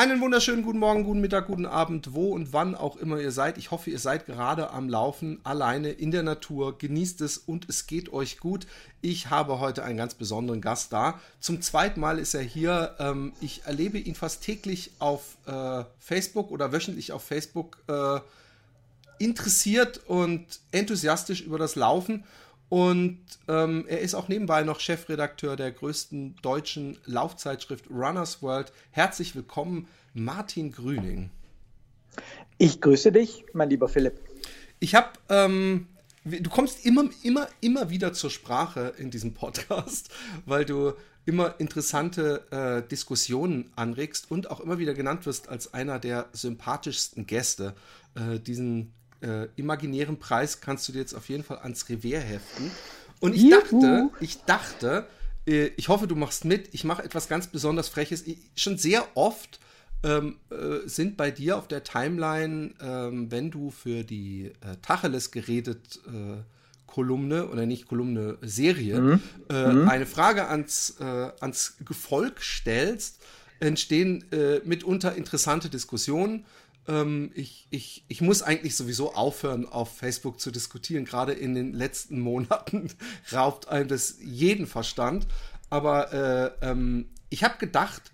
Einen wunderschönen guten Morgen, guten Mittag, guten Abend, wo und wann auch immer ihr seid. Ich hoffe, ihr seid gerade am Laufen, alleine in der Natur. Genießt es und es geht euch gut. Ich habe heute einen ganz besonderen Gast da. Zum zweiten Mal ist er hier. Ähm, ich erlebe ihn fast täglich auf äh, Facebook oder wöchentlich auf Facebook äh, interessiert und enthusiastisch über das Laufen. Und ähm, er ist auch nebenbei noch Chefredakteur der größten deutschen Laufzeitschrift Runners World. Herzlich willkommen, Martin Grüning. Ich grüße dich, mein lieber Philipp. Ich habe, ähm, du kommst immer, immer, immer wieder zur Sprache in diesem Podcast, weil du immer interessante äh, Diskussionen anregst und auch immer wieder genannt wirst als einer der sympathischsten Gäste. Äh, diesen äh, imaginären Preis kannst du dir jetzt auf jeden Fall ans Revier heften. Und ich Juhu. dachte, ich dachte, äh, ich hoffe, du machst mit. Ich mache etwas ganz besonders Freches. Ich, schon sehr oft ähm, äh, sind bei dir auf der Timeline, ähm, wenn du für die äh, Tacheles geredet äh, Kolumne oder nicht Kolumne Serie mhm. Äh, mhm. eine Frage ans, ans Gefolg stellst, entstehen mitunter interessante Diskussionen ähm, ich, ich, ich muss eigentlich sowieso aufhören, auf Facebook zu diskutieren. Gerade in den letzten Monaten raubt einem das jeden Verstand. Aber äh, ähm, ich habe gedacht,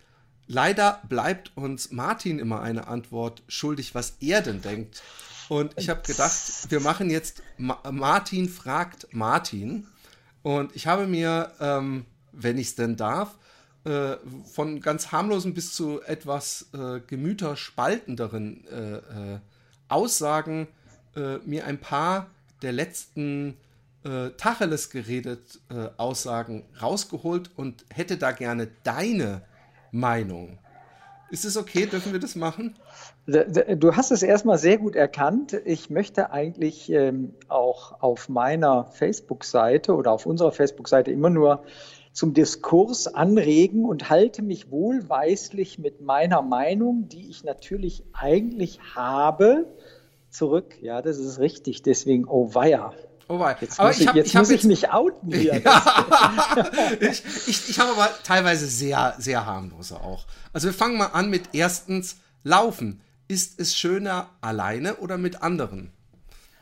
leider bleibt uns Martin immer eine Antwort schuldig, was er denn denkt. Und ich habe gedacht, wir machen jetzt Ma Martin fragt Martin. Und ich habe mir, ähm, wenn ich es denn darf, äh, von ganz harmlosen bis zu etwas äh, gemüterspaltenderen äh, äh Aussagen äh, mir ein paar der letzten äh, Tacheles geredet Aussagen rausgeholt und hätte da gerne deine Meinung. Ist es okay? Dürfen wir das machen? Du hast es erstmal sehr gut erkannt. Ich möchte eigentlich ähm, auch auf meiner Facebook-Seite oder auf unserer Facebook-Seite immer nur zum Diskurs anregen und halte mich wohlweislich mit meiner Meinung, die ich natürlich eigentlich habe, zurück. Ja, das ist richtig. Deswegen, oh weia. Oh wei. Jetzt aber muss, ich, hab, jetzt ich, muss ich mich outen hier. Ich ich, ich habe aber teilweise sehr, sehr harmlose auch. Also wir fangen mal an mit erstens Laufen. Ist es schöner alleine oder mit anderen?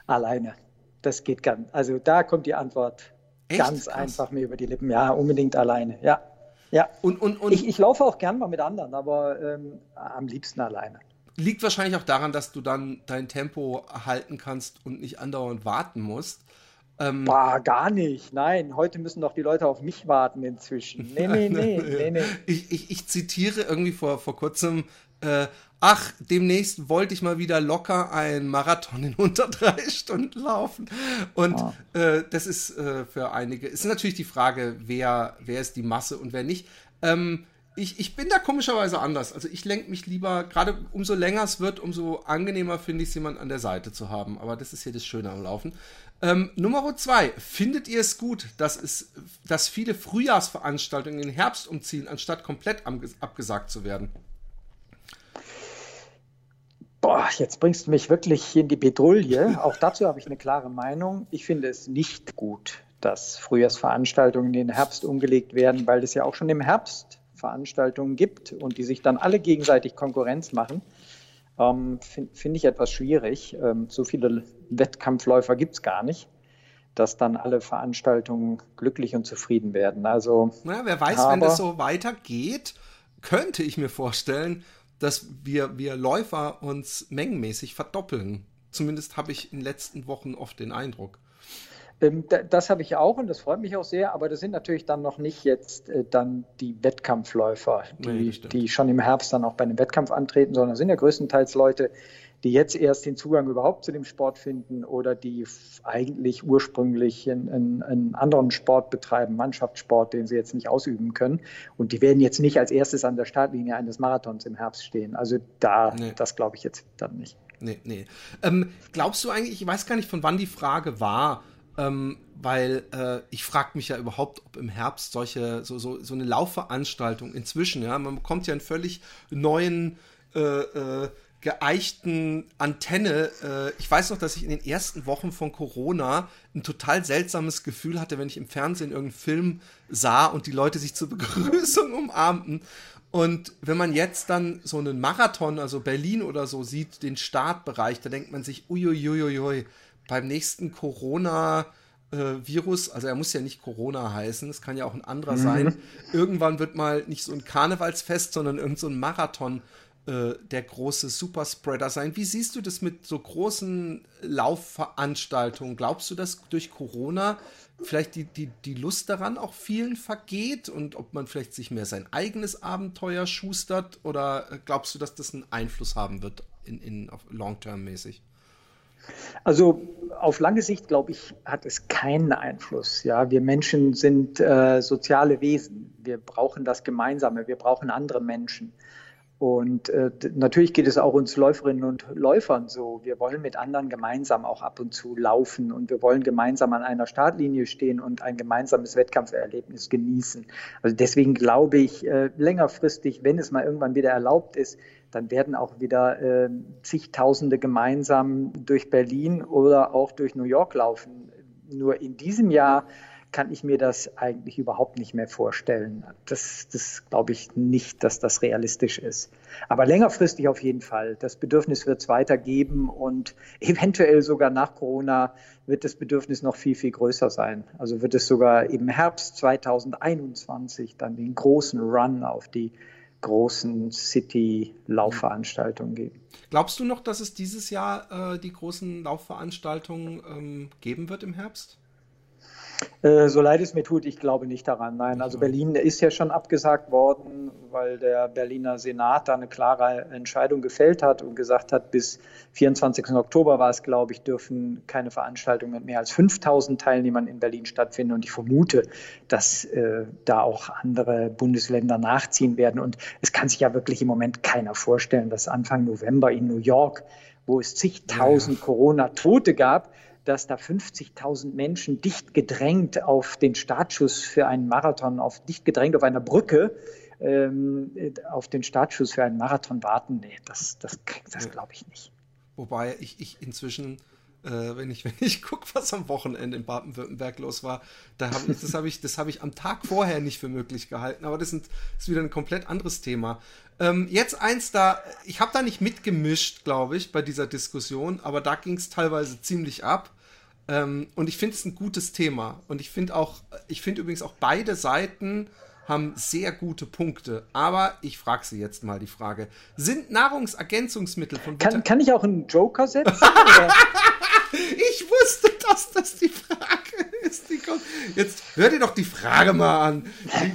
Alleine. Das geht ganz. Also da kommt die Antwort Echt? Ganz Krass. einfach mir über die Lippen. Ja, unbedingt alleine. Ja. Ja. Und, und, und ich, ich laufe auch gern mal mit anderen, aber ähm, am liebsten alleine. Liegt wahrscheinlich auch daran, dass du dann dein Tempo halten kannst und nicht andauernd warten musst. Ähm, Boah, gar nicht. Nein, heute müssen doch die Leute auf mich warten inzwischen. Nee, nee, nee. nee, nee. Ich, ich, ich zitiere irgendwie vor, vor kurzem äh, ach, demnächst wollte ich mal wieder locker einen Marathon in unter drei Stunden laufen. Und ah. äh, das ist äh, für einige, ist natürlich die Frage, wer, wer ist die Masse und wer nicht. Ähm, ich, ich bin da komischerweise anders. Also ich lenke mich lieber, gerade umso länger es wird, umso angenehmer finde ich es, jemand an der Seite zu haben. Aber das ist hier das Schöne am Laufen. Ähm, Nummer zwei, findet ihr es gut, dass, es, dass viele Frühjahrsveranstaltungen in den Herbst umziehen, anstatt komplett abgesagt zu werden? Boah, jetzt bringst du mich wirklich in die Bedrulle. Auch dazu habe ich eine klare Meinung. Ich finde es nicht gut, dass Frühjahrsveranstaltungen in den Herbst umgelegt werden, weil es ja auch schon im Herbst Veranstaltungen gibt und die sich dann alle gegenseitig Konkurrenz machen. Ähm, Finde find ich etwas schwierig. Ähm, so viele Wettkampfläufer gibt es gar nicht, dass dann alle Veranstaltungen glücklich und zufrieden werden. Also, naja, wer weiß, aber, wenn das so weitergeht, könnte ich mir vorstellen, dass wir, wir Läufer uns mengenmäßig verdoppeln. Zumindest habe ich in den letzten Wochen oft den Eindruck. Ähm, das habe ich auch und das freut mich auch sehr, aber das sind natürlich dann noch nicht jetzt äh, dann die Wettkampfläufer, die, nee, die schon im Herbst dann auch bei einem Wettkampf antreten, sondern das sind ja größtenteils Leute, die jetzt erst den Zugang überhaupt zu dem Sport finden oder die eigentlich ursprünglich einen, einen anderen Sport betreiben, Mannschaftssport, den sie jetzt nicht ausüben können. Und die werden jetzt nicht als erstes an der Startlinie eines Marathons im Herbst stehen. Also da, nee. das glaube ich jetzt dann nicht. Nee, nee. Ähm, glaubst du eigentlich, ich weiß gar nicht, von wann die Frage war, ähm, weil äh, ich frage mich ja überhaupt, ob im Herbst solche, so, so, so eine Laufveranstaltung inzwischen, ja, man bekommt ja einen völlig neuen äh, äh, geeichten Antenne. Äh, ich weiß noch, dass ich in den ersten Wochen von Corona ein total seltsames Gefühl hatte, wenn ich im Fernsehen irgendeinen Film sah und die Leute sich zur Begrüßung umarmten. Und wenn man jetzt dann so einen Marathon, also Berlin oder so, sieht, den Startbereich, da denkt man sich, uiuiuiui, beim nächsten Corona- Virus, also er muss ja nicht Corona heißen, es kann ja auch ein anderer mhm. sein. Irgendwann wird mal nicht so ein Karnevalsfest, sondern irgend so ein Marathon äh, der große Superspreader sein. Wie siehst du das mit so großen Laufveranstaltungen? Glaubst du, dass durch Corona vielleicht die, die, die Lust daran auch vielen vergeht und ob man vielleicht sich mehr sein eigenes Abenteuer schustert? Oder glaubst du, dass das einen Einfluss haben wird in, in long-term-mäßig? Also auf lange Sicht, glaube ich, hat es keinen Einfluss. Ja, wir Menschen sind äh, soziale Wesen. Wir brauchen das Gemeinsame. Wir brauchen andere Menschen. Und äh, natürlich geht es auch uns Läuferinnen und Läufern so. Wir wollen mit anderen gemeinsam auch ab und zu laufen und wir wollen gemeinsam an einer Startlinie stehen und ein gemeinsames Wettkampferlebnis genießen. Also deswegen glaube ich, äh, längerfristig, wenn es mal irgendwann wieder erlaubt ist, dann werden auch wieder äh, zigtausende gemeinsam durch Berlin oder auch durch New York laufen. Nur in diesem Jahr kann ich mir das eigentlich überhaupt nicht mehr vorstellen. Das, das glaube ich nicht, dass das realistisch ist. Aber längerfristig auf jeden Fall. Das Bedürfnis wird es weitergeben und eventuell sogar nach Corona wird das Bedürfnis noch viel, viel größer sein. Also wird es sogar im Herbst 2021 dann den großen Run auf die großen City-Laufveranstaltungen geben. Glaubst du noch, dass es dieses Jahr äh, die großen Laufveranstaltungen ähm, geben wird im Herbst? Äh, so leid es mir tut, ich glaube nicht daran. Nein, also Berlin ist ja schon abgesagt worden, weil der Berliner Senat da eine klare Entscheidung gefällt hat und gesagt hat, bis 24. Oktober war es, glaube ich, dürfen keine Veranstaltungen mit mehr als 5000 Teilnehmern in Berlin stattfinden. Und ich vermute, dass äh, da auch andere Bundesländer nachziehen werden. Und es kann sich ja wirklich im Moment keiner vorstellen, dass Anfang November in New York, wo es zigtausend ja. Corona-Tote gab, dass da 50.000 Menschen dicht gedrängt auf den Startschuss für einen Marathon, auf dicht gedrängt auf einer Brücke ähm, auf den Startschuss für einen Marathon warten. Nee, das, das, das glaube ich nicht. Wobei ich, ich inzwischen äh, wenn ich, wenn ich gucke, was am Wochenende in Baden-Württemberg los war, da hab ich, das habe ich, hab ich am Tag vorher nicht für möglich gehalten. Aber das, sind, das ist wieder ein komplett anderes Thema. Ähm, jetzt eins da, ich habe da nicht mitgemischt, glaube ich, bei dieser Diskussion, aber da ging es teilweise ziemlich ab. Ähm, und ich finde es ein gutes Thema. Und ich finde auch, ich finde übrigens auch beide Seiten haben sehr gute Punkte. Aber ich frage Sie jetzt mal die Frage: Sind Nahrungsergänzungsmittel von kann, kann ich auch einen Joker setzen? ich wusste, dass das die Frage Jetzt hör dir doch die Frage mal an. Die,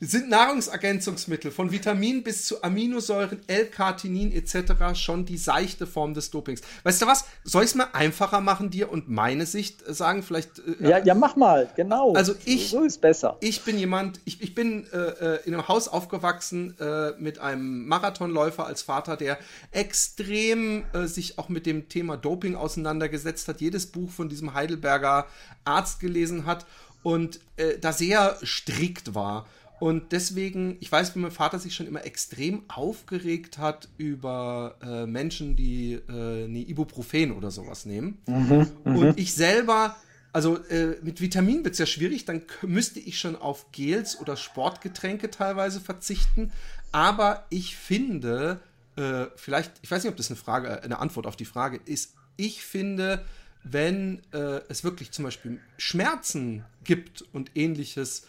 die, sind Nahrungsergänzungsmittel von Vitamin bis zu Aminosäuren, L-Cartinin etc. schon die seichte Form des Dopings? Weißt du was? Soll ich es mal einfacher machen dir und meine Sicht sagen? Vielleicht. Äh, ja, ja, mach mal, genau. Also ich. So ist besser. Ich bin jemand, ich, ich bin äh, äh, in einem Haus aufgewachsen äh, mit einem Marathonläufer als Vater, der extrem äh, sich auch mit dem Thema Doping auseinandergesetzt hat. Jedes Buch von diesem Heidelberger Arzt gelesen hat und äh, da sehr strikt war. Und deswegen, ich weiß, wie mein Vater sich schon immer extrem aufgeregt hat über äh, Menschen, die äh, eine Ibuprofen oder sowas nehmen. Mhm, mhm. und ich selber, also äh, mit Vitamin wird es ja schwierig, dann müsste ich schon auf Gels oder Sportgetränke teilweise verzichten. Aber ich finde, äh, vielleicht, ich weiß nicht, ob das eine Frage, eine Antwort auf die Frage ist. Ich finde, wenn äh, es wirklich zum Beispiel Schmerzen gibt und ähnliches,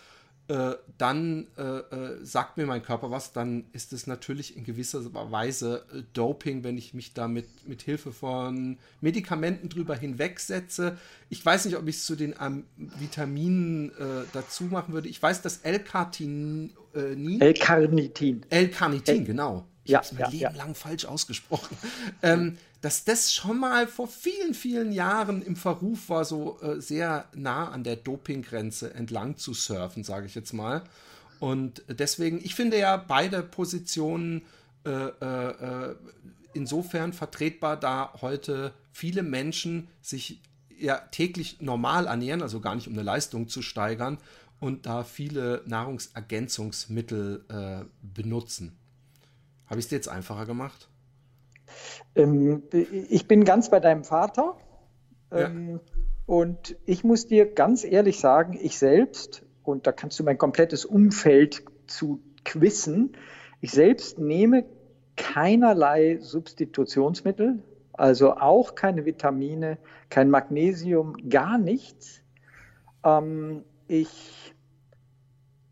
äh, dann äh, äh sagt mir mein Körper was, dann ist es natürlich in gewisser Weise äh, Doping, wenn ich mich damit mit Hilfe von Medikamenten drüber hinwegsetze. Ich weiß nicht, ob ich es zu den ähm, Vitaminen äh, dazu machen würde. Ich weiß, dass L-Carnitin. L-Carnitin. L-Carnitin, genau. Ich ja, habe es mein ja, Leben ja. lang falsch ausgesprochen. Ähm, dass das schon mal vor vielen, vielen Jahren im Verruf war, so äh, sehr nah an der Dopinggrenze entlang zu surfen, sage ich jetzt mal. Und deswegen, ich finde ja beide Positionen äh, äh, äh insofern vertretbar, da heute viele Menschen sich ja täglich normal ernähren, also gar nicht um eine Leistung zu steigern und da viele Nahrungsergänzungsmittel äh, benutzen. Habe ich es dir jetzt einfacher gemacht? Ähm, ich bin ganz bei deinem Vater. Ähm, ja. Und ich muss dir ganz ehrlich sagen, ich selbst, und da kannst du mein komplettes Umfeld zu quissen, ich selbst nehme keinerlei Substitutionsmittel, also auch keine Vitamine, kein Magnesium, gar nichts. Ähm, ich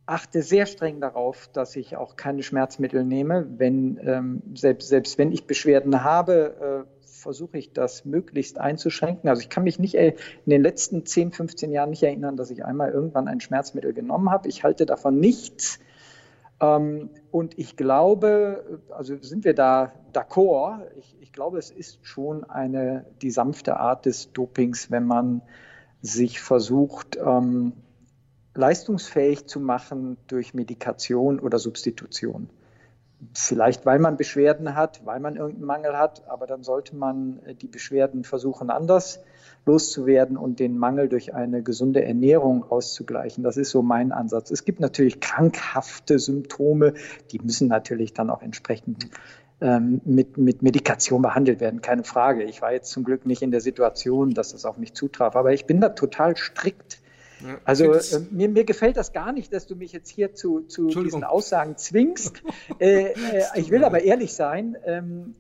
achte sehr streng darauf, dass ich auch keine Schmerzmittel nehme. Wenn, ähm, selbst, selbst wenn ich Beschwerden habe, äh, versuche ich das möglichst einzuschränken. Also ich kann mich nicht in den letzten 10, 15 Jahren nicht erinnern, dass ich einmal irgendwann ein Schmerzmittel genommen habe. Ich halte davon nichts. Ähm, und ich glaube, also sind wir da d'accord, ich, ich glaube, es ist schon eine, die sanfte Art des Dopings, wenn man sich versucht, ähm, leistungsfähig zu machen durch Medikation oder Substitution. Vielleicht, weil man Beschwerden hat, weil man irgendeinen Mangel hat, aber dann sollte man äh, die Beschwerden versuchen, anders loszuwerden und den Mangel durch eine gesunde Ernährung auszugleichen. Das ist so mein Ansatz. Es gibt natürlich krankhafte Symptome, die müssen natürlich dann auch entsprechend ähm, mit, mit Medikation behandelt werden, keine Frage. Ich war jetzt zum Glück nicht in der Situation, dass das auf mich zutraf, aber ich bin da total strikt also äh, mir, mir, gefällt das gar nicht, dass du mich jetzt hier zu, zu diesen Aussagen zwingst. äh, äh, ich will aber ehrlich sein, ähm,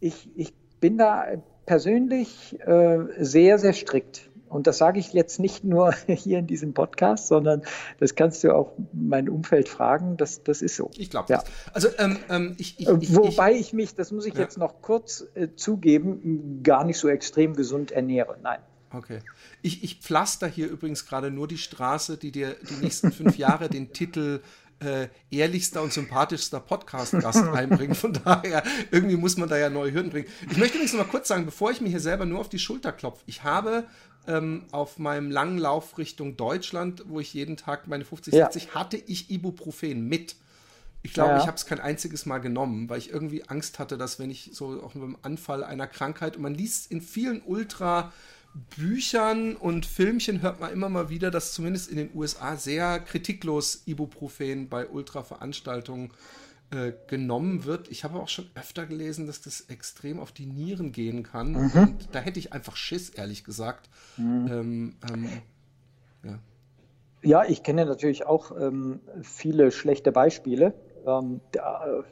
ich, ich bin da persönlich äh, sehr, sehr strikt. Und das sage ich jetzt nicht nur hier in diesem Podcast, sondern das kannst du auch mein Umfeld fragen. Das, das ist so. Ich glaube ja. Also ähm, ähm, ich, ich, ich, Wobei ich mich, das muss ich ja. jetzt noch kurz äh, zugeben, gar nicht so extrem gesund ernähre. Nein. Okay. Ich, ich pflaster hier übrigens gerade nur die Straße, die dir die nächsten fünf Jahre den Titel äh, ehrlichster und sympathischster Podcast-Gast einbringen. Von daher, irgendwie muss man da ja neue Hürden bringen. Ich möchte übrigens noch mal kurz sagen, bevor ich mir hier selber nur auf die Schulter klopfe, ich habe ähm, auf meinem langen Lauf Richtung Deutschland, wo ich jeden Tag meine 50, ja. 60, hatte ich Ibuprofen mit. Ich glaube, ja. ich habe es kein einziges Mal genommen, weil ich irgendwie Angst hatte, dass wenn ich so auch mit dem Anfall einer Krankheit und man liest in vielen Ultra Büchern und Filmchen hört man immer mal wieder, dass zumindest in den USA sehr kritiklos Ibuprofen bei Ultraveranstaltungen äh, genommen wird. Ich habe auch schon öfter gelesen, dass das extrem auf die Nieren gehen kann. Mhm. Und da hätte ich einfach Schiss, ehrlich gesagt. Mhm. Ähm, ähm, ja. ja. ich kenne natürlich auch ähm, viele schlechte Beispiele. Ähm, da, äh,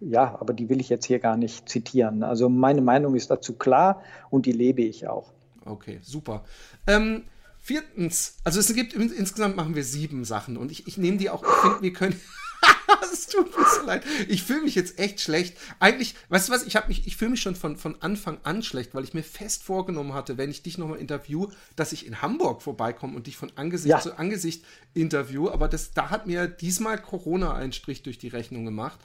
ja, aber die will ich jetzt hier gar nicht zitieren. Also meine Meinung ist dazu klar und die lebe ich auch. Okay, super. Ähm, viertens, also es gibt insgesamt machen wir sieben Sachen und ich, ich nehme die auch, ich finde, wir können. es tut mir so leid. Ich fühle mich jetzt echt schlecht. Eigentlich, weißt du was, ich mich, ich fühle mich schon von, von Anfang an schlecht, weil ich mir fest vorgenommen hatte, wenn ich dich nochmal interview, dass ich in Hamburg vorbeikomme und dich von Angesicht ja. zu Angesicht interview. Aber das, da hat mir diesmal Corona einen Strich durch die Rechnung gemacht.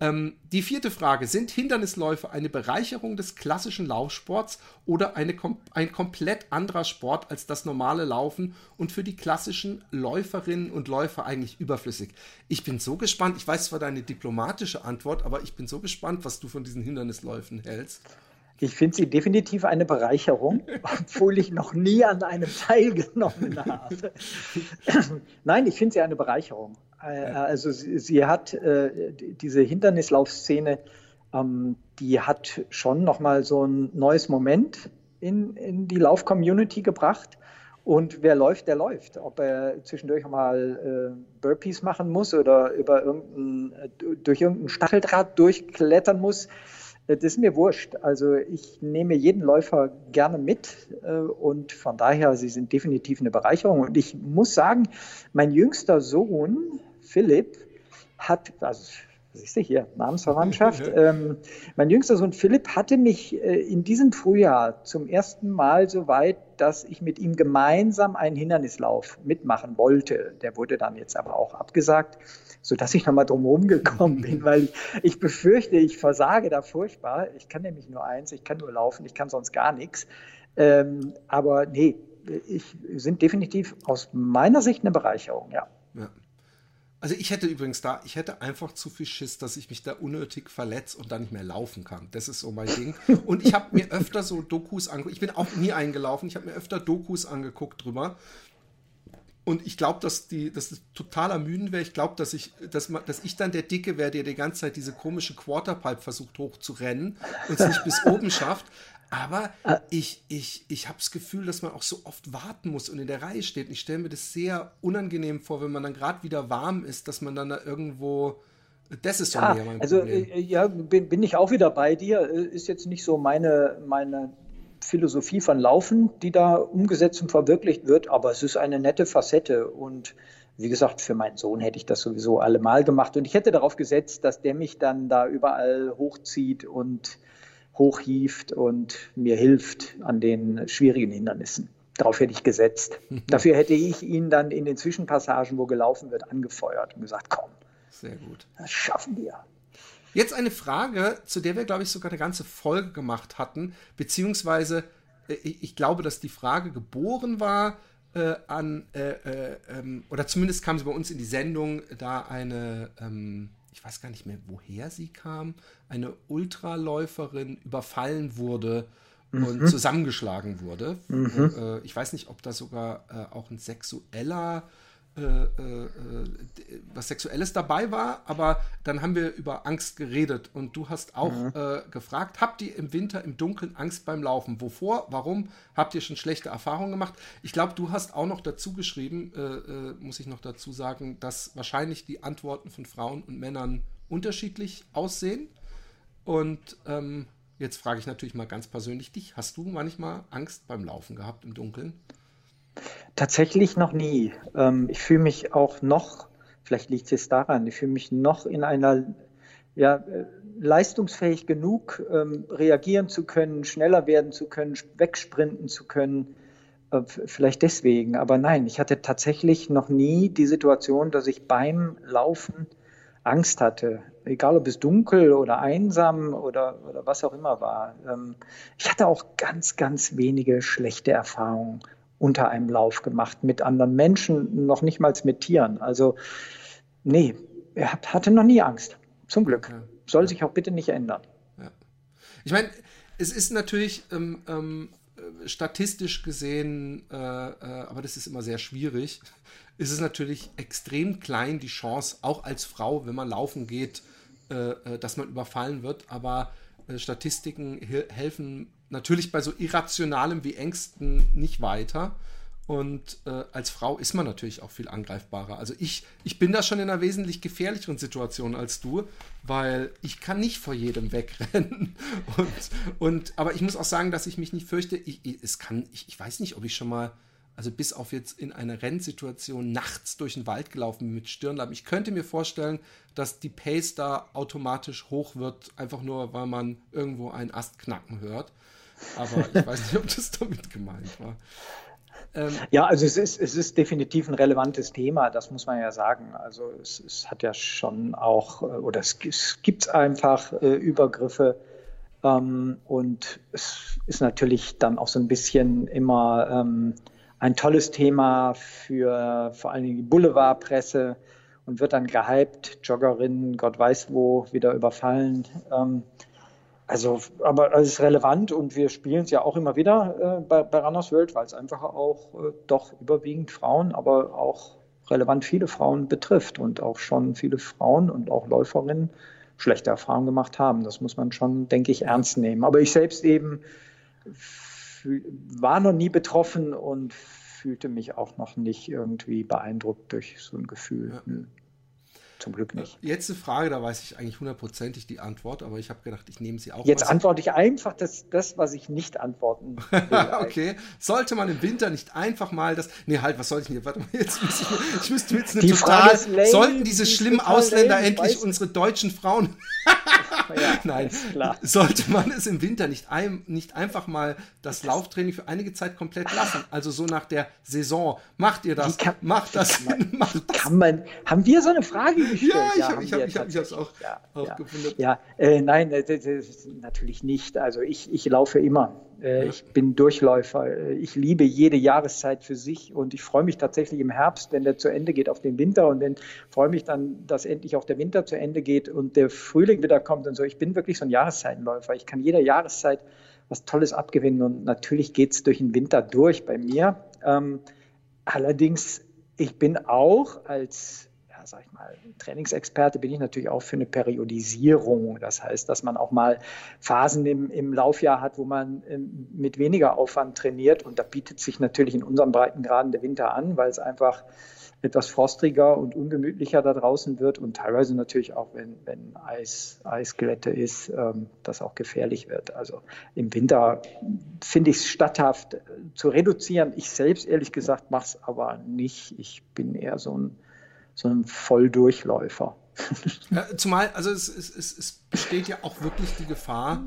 Ähm, die vierte Frage: Sind Hindernisläufe eine Bereicherung des klassischen Laufsports oder eine, ein komplett anderer Sport als das normale Laufen und für die klassischen Läuferinnen und Läufer eigentlich überflüssig? Ich bin so gespannt. Ich weiß zwar deine diplomatische Antwort, aber ich bin so gespannt, was du von diesen Hindernisläufen hältst. Ich finde sie definitiv eine Bereicherung, obwohl ich noch nie an einem teilgenommen habe. Nein, ich finde sie eine Bereicherung. Äh, also sie, sie hat äh, diese Hindernislaufszene, ähm, die hat schon nochmal so ein neues Moment in, in die Lauf-Community gebracht. Und wer läuft, der läuft. Ob er zwischendurch mal äh, Burpees machen muss oder über irgendein, äh, durch irgendein Stacheldraht durchklettern muss, äh, das ist mir wurscht. Also ich nehme jeden Läufer gerne mit und von daher, sie sind definitiv eine Bereicherung. Und ich muss sagen, mein jüngster Sohn, Philipp hat, also siehst du hier, Namensverwandtschaft. ähm, mein jüngster Sohn Philipp hatte mich äh, in diesem Frühjahr zum ersten Mal so weit, dass ich mit ihm gemeinsam einen Hindernislauf mitmachen wollte. Der wurde dann jetzt aber auch abgesagt, sodass ich nochmal drum gekommen bin, weil ich, ich befürchte, ich versage da furchtbar. Ich kann nämlich nur eins, ich kann nur laufen, ich kann sonst gar nichts. Ähm, aber nee, ich sind definitiv aus meiner Sicht eine Bereicherung, ja. ja. Also ich hätte übrigens da, ich hätte einfach zu viel Schiss, dass ich mich da unnötig verletze und dann nicht mehr laufen kann. Das ist so mein Ding. Und ich habe mir öfter so Dokus angeguckt. Ich bin auch nie eingelaufen. Ich habe mir öfter Dokus angeguckt drüber. Und ich glaube, dass die, dass das totaler Mühen wäre. Ich glaube, dass ich, dass, dass ich dann der Dicke wäre, der die ganze Zeit diese komische Quarterpipe versucht hochzurennen und es nicht bis oben schafft. Aber ah. ich, ich, ich habe das Gefühl, dass man auch so oft warten muss und in der Reihe steht. Und ich stelle mir das sehr unangenehm vor, wenn man dann gerade wieder warm ist, dass man dann da irgendwo. Das ist so ja, mein also, Problem. Also, ja, bin, bin ich auch wieder bei dir. Äh, ist jetzt nicht so meine, meine Philosophie von Laufen, die da umgesetzt und verwirklicht wird, aber es ist eine nette Facette und wie gesagt, für meinen Sohn hätte ich das sowieso allemal gemacht und ich hätte darauf gesetzt, dass der mich dann da überall hochzieht und hochhieft und mir hilft an den schwierigen Hindernissen. Darauf hätte ich gesetzt. Dafür hätte ich ihn dann in den Zwischenpassagen, wo gelaufen wird, angefeuert und gesagt, komm, sehr gut. Das schaffen wir. Jetzt eine Frage, zu der wir, glaube ich, sogar eine ganze Folge gemacht hatten, beziehungsweise äh, ich glaube, dass die Frage geboren war äh, an, äh, äh, ähm, oder zumindest kam sie bei uns in die Sendung, da eine, ähm, ich weiß gar nicht mehr, woher sie kam, eine Ultraläuferin überfallen wurde mhm. und zusammengeschlagen wurde. Mhm. Äh, ich weiß nicht, ob da sogar äh, auch ein sexueller äh, äh, was Sexuelles dabei war, aber dann haben wir über Angst geredet und du hast auch mhm. äh, gefragt, habt ihr im Winter im Dunkeln Angst beim Laufen? Wovor? Warum? Habt ihr schon schlechte Erfahrungen gemacht? Ich glaube, du hast auch noch dazu geschrieben, äh, äh, muss ich noch dazu sagen, dass wahrscheinlich die Antworten von Frauen und Männern unterschiedlich aussehen. Und ähm, jetzt frage ich natürlich mal ganz persönlich dich, hast du manchmal Angst beim Laufen gehabt im Dunkeln? Tatsächlich noch nie. Ähm, ich fühle mich auch noch, vielleicht liegt es daran, ich fühle mich noch in einer, ja, äh, leistungsfähig genug, ähm, reagieren zu können, schneller werden zu können, wegsprinten zu können. Äh, vielleicht deswegen. Aber nein, ich hatte tatsächlich noch nie die Situation, dass ich beim Laufen Angst hatte. Egal ob es dunkel oder einsam oder, oder was auch immer war. Ähm, ich hatte auch ganz, ganz wenige schlechte Erfahrungen unter einem Lauf gemacht mit anderen Menschen, noch nicht mal mit Tieren. Also nee, er hatte noch nie Angst. Zum Glück. Ja. Soll sich auch bitte nicht ändern. Ja. Ich meine, es ist natürlich ähm, ähm, statistisch gesehen, äh, äh, aber das ist immer sehr schwierig, ist es natürlich extrem klein die Chance, auch als Frau, wenn man laufen geht, äh, äh dass man überfallen wird. Aber äh, Statistiken helfen natürlich bei so Irrationalem wie Ängsten nicht weiter. Und äh, als Frau ist man natürlich auch viel angreifbarer. Also ich, ich bin da schon in einer wesentlich gefährlicheren Situation als du, weil ich kann nicht vor jedem wegrennen. Und, und aber ich muss auch sagen, dass ich mich nicht fürchte. Ich, ich es kann, ich, ich weiß nicht, ob ich schon mal, also bis auf jetzt in einer Rennsituation nachts durch den Wald gelaufen bin mit Stirnlappen. Ich könnte mir vorstellen, dass die Pace da automatisch hoch wird, einfach nur, weil man irgendwo einen Ast knacken hört. Aber ich weiß nicht, ob das damit gemeint war. Ähm, ja, also es ist, es ist definitiv ein relevantes Thema, das muss man ja sagen. Also es, es hat ja schon auch, äh, oder es, es gibt einfach äh, Übergriffe ähm, und es ist natürlich dann auch so ein bisschen immer ähm, ein tolles Thema für vor allen Dingen die Boulevardpresse und wird dann gehypt, Joggerinnen, Gott weiß wo, wieder überfallen. Ähm, also, aber es ist relevant und wir spielen es ja auch immer wieder äh, bei, bei Runners World, weil es einfach auch äh, doch überwiegend Frauen, aber auch relevant viele Frauen betrifft und auch schon viele Frauen und auch Läuferinnen schlechte Erfahrungen gemacht haben. Das muss man schon, denke ich, ernst nehmen. Aber ich selbst eben war noch nie betroffen und fühlte mich auch noch nicht irgendwie beeindruckt durch so ein Gefühl. Ja. Zum Glück nicht. Jetzt eine Frage, da weiß ich eigentlich hundertprozentig die Antwort, aber ich habe gedacht, ich nehme sie auch. Jetzt antworte ich einfach das, das, was ich nicht antworten will. okay. Sollte man im Winter nicht einfach mal das. Nee, halt, was soll ich denn? Warte mal, jetzt muss ich, ich müsste jetzt eine die total. Lame, sollten diese die schlimmen Ausländer lame, endlich unsere deutschen Frauen. ja, Nein, sollte man es im Winter nicht, ein, nicht einfach mal das Lauftraining für einige Zeit komplett lassen? Also so nach der Saison. Macht ihr das? Kann, macht das? Man, macht das? Kann man, haben wir so eine Frage gestellt. Ja, ich habe ich hab, ich hab, ich hab's auch, ja, auch ja. gefunden. Ja, äh, nein, äh, natürlich nicht. Also ich, ich laufe immer. Äh, ich bin Durchläufer. Ich liebe jede Jahreszeit für sich und ich freue mich tatsächlich im Herbst, wenn der zu Ende geht, auf den Winter und dann freue mich dann, dass endlich auch der Winter zu Ende geht und der Frühling wieder kommt und so. Ich bin wirklich so ein Jahreszeitenläufer. Ich kann jeder Jahreszeit was Tolles abgewinnen und natürlich geht es durch den Winter durch bei mir. Ähm, allerdings, ich bin auch als ja, sag ich mal, Trainingsexperte bin ich natürlich auch für eine Periodisierung. Das heißt, dass man auch mal Phasen im, im Laufjahr hat, wo man ähm, mit weniger Aufwand trainiert. Und da bietet sich natürlich in unseren Breitengraden der Winter an, weil es einfach etwas frostiger und ungemütlicher da draußen wird und teilweise natürlich auch, wenn, wenn Eis, Eisglätte ist, ähm, das auch gefährlich wird. Also im Winter finde ich es statthaft äh, zu reduzieren. Ich selbst ehrlich gesagt mache es aber nicht. Ich bin eher so ein so ein Volldurchläufer. Ja, zumal, also es, es, es, es, besteht ja auch wirklich die Gefahr,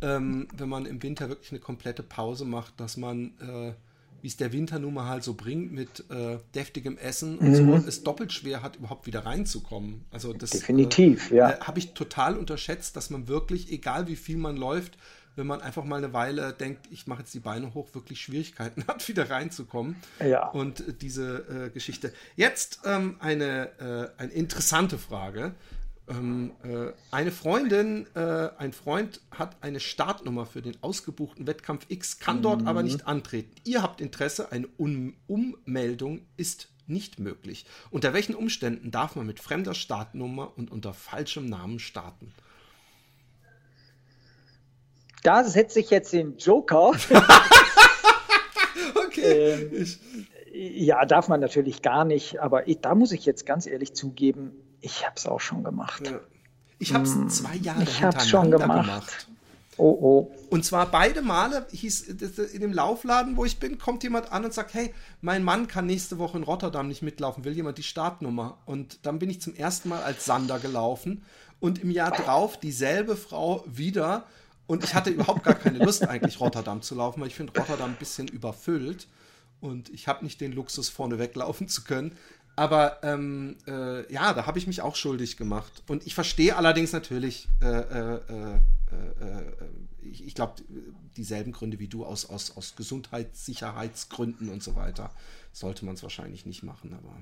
ähm, wenn man im Winter wirklich eine komplette Pause macht, dass man, äh, wie es der Winter nun mal halt so bringt, mit äh, deftigem Essen und mhm. so, es doppelt schwer hat, überhaupt wieder reinzukommen. Also das Definitiv, äh, ja. Äh, habe ich total unterschätzt, dass man wirklich, egal wie viel man läuft, wenn man einfach mal eine Weile denkt, ich mache jetzt die Beine hoch, wirklich Schwierigkeiten hat, wieder reinzukommen. Ja. Und äh, diese äh, Geschichte. Jetzt ähm, eine, äh, eine interessante Frage. Ähm, äh, eine Freundin, äh, ein Freund hat eine Startnummer für den ausgebuchten Wettkampf X, kann mhm. dort aber nicht antreten. Ihr habt Interesse, eine um Ummeldung ist nicht möglich. Unter welchen Umständen darf man mit fremder Startnummer und unter falschem Namen starten? Da setze ich jetzt den Joker. okay. Ähm, ja, darf man natürlich gar nicht, aber ich, da muss ich jetzt ganz ehrlich zugeben, ich habe es auch schon gemacht. Ja. Ich habe es hm, zwei Jahre ich hab's schon gemacht. gemacht. Oh, oh. Und zwar beide Male hieß in dem Laufladen, wo ich bin, kommt jemand an und sagt, hey, mein Mann kann nächste Woche in Rotterdam nicht mitlaufen, will jemand die Startnummer? Und dann bin ich zum ersten Mal als Sander gelaufen und im Jahr drauf dieselbe Frau wieder und ich hatte überhaupt gar keine Lust, eigentlich Rotterdam zu laufen, weil ich finde Rotterdam ein bisschen überfüllt. Und ich habe nicht den Luxus, vorne weglaufen zu können. Aber ähm, äh, ja, da habe ich mich auch schuldig gemacht. Und ich verstehe allerdings natürlich, äh, äh, äh, äh ich, ich glaube, dieselben Gründe wie du aus, aus, aus Gesundheitssicherheitsgründen und so weiter sollte man es wahrscheinlich nicht machen. Aber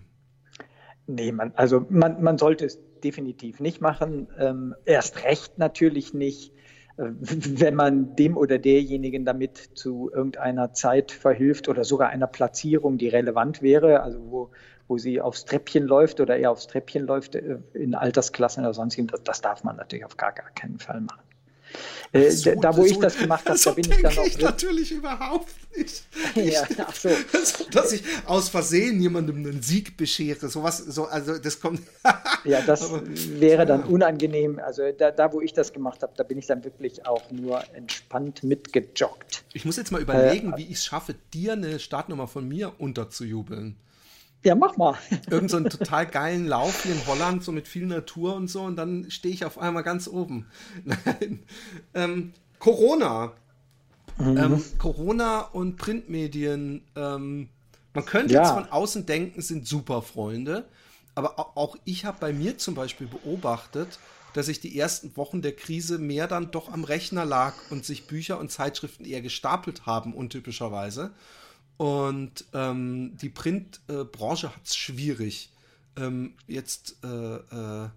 Nee, man, also man, man sollte es definitiv nicht machen. Ähm, erst recht natürlich nicht, wenn man dem oder derjenigen damit zu irgendeiner Zeit verhilft oder sogar einer Platzierung, die relevant wäre, also wo, wo sie aufs Treppchen läuft oder eher aufs Treppchen läuft äh, in Altersklassen oder sonstigen, das, das darf man natürlich auf gar, gar keinen Fall machen. Äh, so, da, wo so, ich das gemacht habe, so da bin ich dann auch. Ich natürlich überhaupt nicht. ja, ach so. Dass ich aus Versehen jemandem einen Sieg beschere, sowas, so, also das kommt. ja, das Aber, wäre dann unangenehm. Also da, da, wo ich das gemacht habe, da bin ich dann wirklich auch nur entspannt mitgejoggt. Ich muss jetzt mal überlegen, äh, wie ich es schaffe, dir eine Startnummer von mir unterzujubeln. Ja, mach mal. Irgend so einen total geilen Lauf hier in Holland, so mit viel Natur und so, und dann stehe ich auf einmal ganz oben. Nein. Ähm, Corona. Mhm. Ähm, Corona und Printmedien. Ähm, man könnte ja. jetzt von außen denken, sind super Freunde. Aber auch ich habe bei mir zum Beispiel beobachtet, dass ich die ersten Wochen der Krise mehr dann doch am Rechner lag und sich Bücher und Zeitschriften eher gestapelt haben, untypischerweise. Und ähm, die Printbranche äh, hat es schwierig. Ähm, jetzt äh, äh,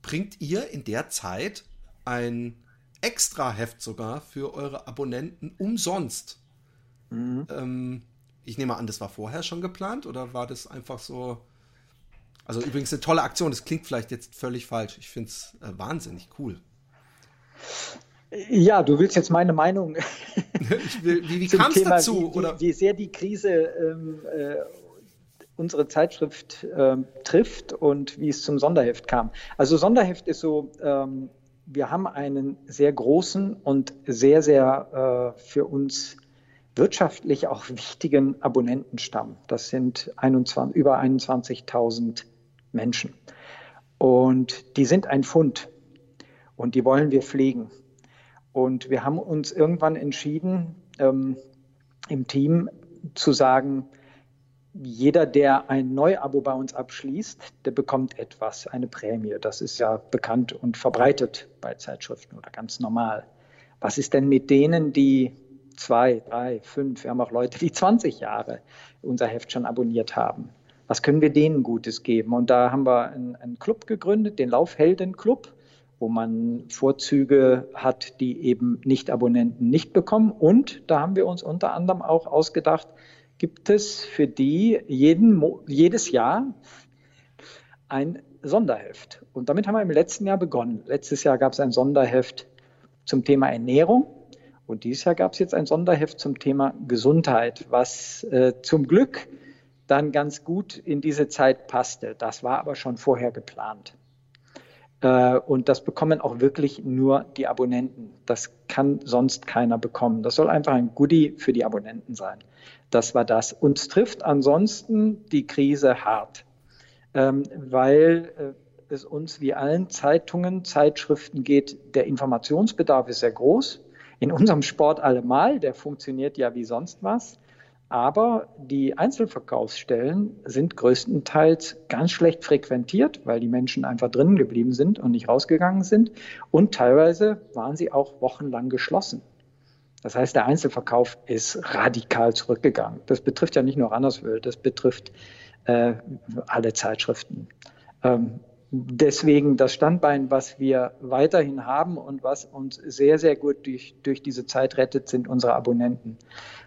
bringt ihr in der Zeit ein Extra-Heft sogar für eure Abonnenten umsonst. Mhm. Ähm, ich nehme an, das war vorher schon geplant oder war das einfach so? Also übrigens eine tolle Aktion, das klingt vielleicht jetzt völlig falsch. Ich finde es äh, wahnsinnig cool. Ja, du willst jetzt meine Meinung. Will, wie wie kam es dazu? Wie, wie, wie, sehr die Krise ähm, äh, unsere Zeitschrift ähm, trifft und wie es zum Sonderheft kam. Also Sonderheft ist so, ähm, wir haben einen sehr großen und sehr, sehr äh, für uns wirtschaftlich auch wichtigen Abonnentenstamm. Das sind 21, über 21.000 Menschen. Und die sind ein Fund und die wollen wir pflegen. Und wir haben uns irgendwann entschieden, ähm, im Team zu sagen, jeder, der ein Neuabo bei uns abschließt, der bekommt etwas, eine Prämie. Das ist ja bekannt und verbreitet bei Zeitschriften oder ganz normal. Was ist denn mit denen, die zwei, drei, fünf, wir haben auch Leute, die 20 Jahre unser Heft schon abonniert haben. Was können wir denen Gutes geben? Und da haben wir einen, einen Club gegründet, den Laufhelden-Club, wo man Vorzüge hat, die eben Nicht-Abonnenten nicht bekommen. Und da haben wir uns unter anderem auch ausgedacht, gibt es für die jeden, jedes Jahr ein Sonderheft. Und damit haben wir im letzten Jahr begonnen. Letztes Jahr gab es ein Sonderheft zum Thema Ernährung. Und dieses Jahr gab es jetzt ein Sonderheft zum Thema Gesundheit, was äh, zum Glück dann ganz gut in diese Zeit passte. Das war aber schon vorher geplant. Äh, und das bekommen auch wirklich nur die Abonnenten. Das kann sonst keiner bekommen. Das soll einfach ein Goodie für die Abonnenten sein. Das war das. Uns trifft ansonsten die Krise hart, ähm, weil äh, es uns wie allen Zeitungen, Zeitschriften geht. Der Informationsbedarf ist sehr groß. In unserem Sport allemal, der funktioniert ja wie sonst was. Aber die Einzelverkaufsstellen sind größtenteils ganz schlecht frequentiert, weil die Menschen einfach drinnen geblieben sind und nicht rausgegangen sind. Und teilweise waren sie auch wochenlang geschlossen. Das heißt, der Einzelverkauf ist radikal zurückgegangen. Das betrifft ja nicht nur Randerswöld, das betrifft äh, alle Zeitschriften. Ähm, deswegen das Standbein, was wir weiterhin haben und was uns sehr, sehr gut durch, durch diese Zeit rettet, sind unsere Abonnenten.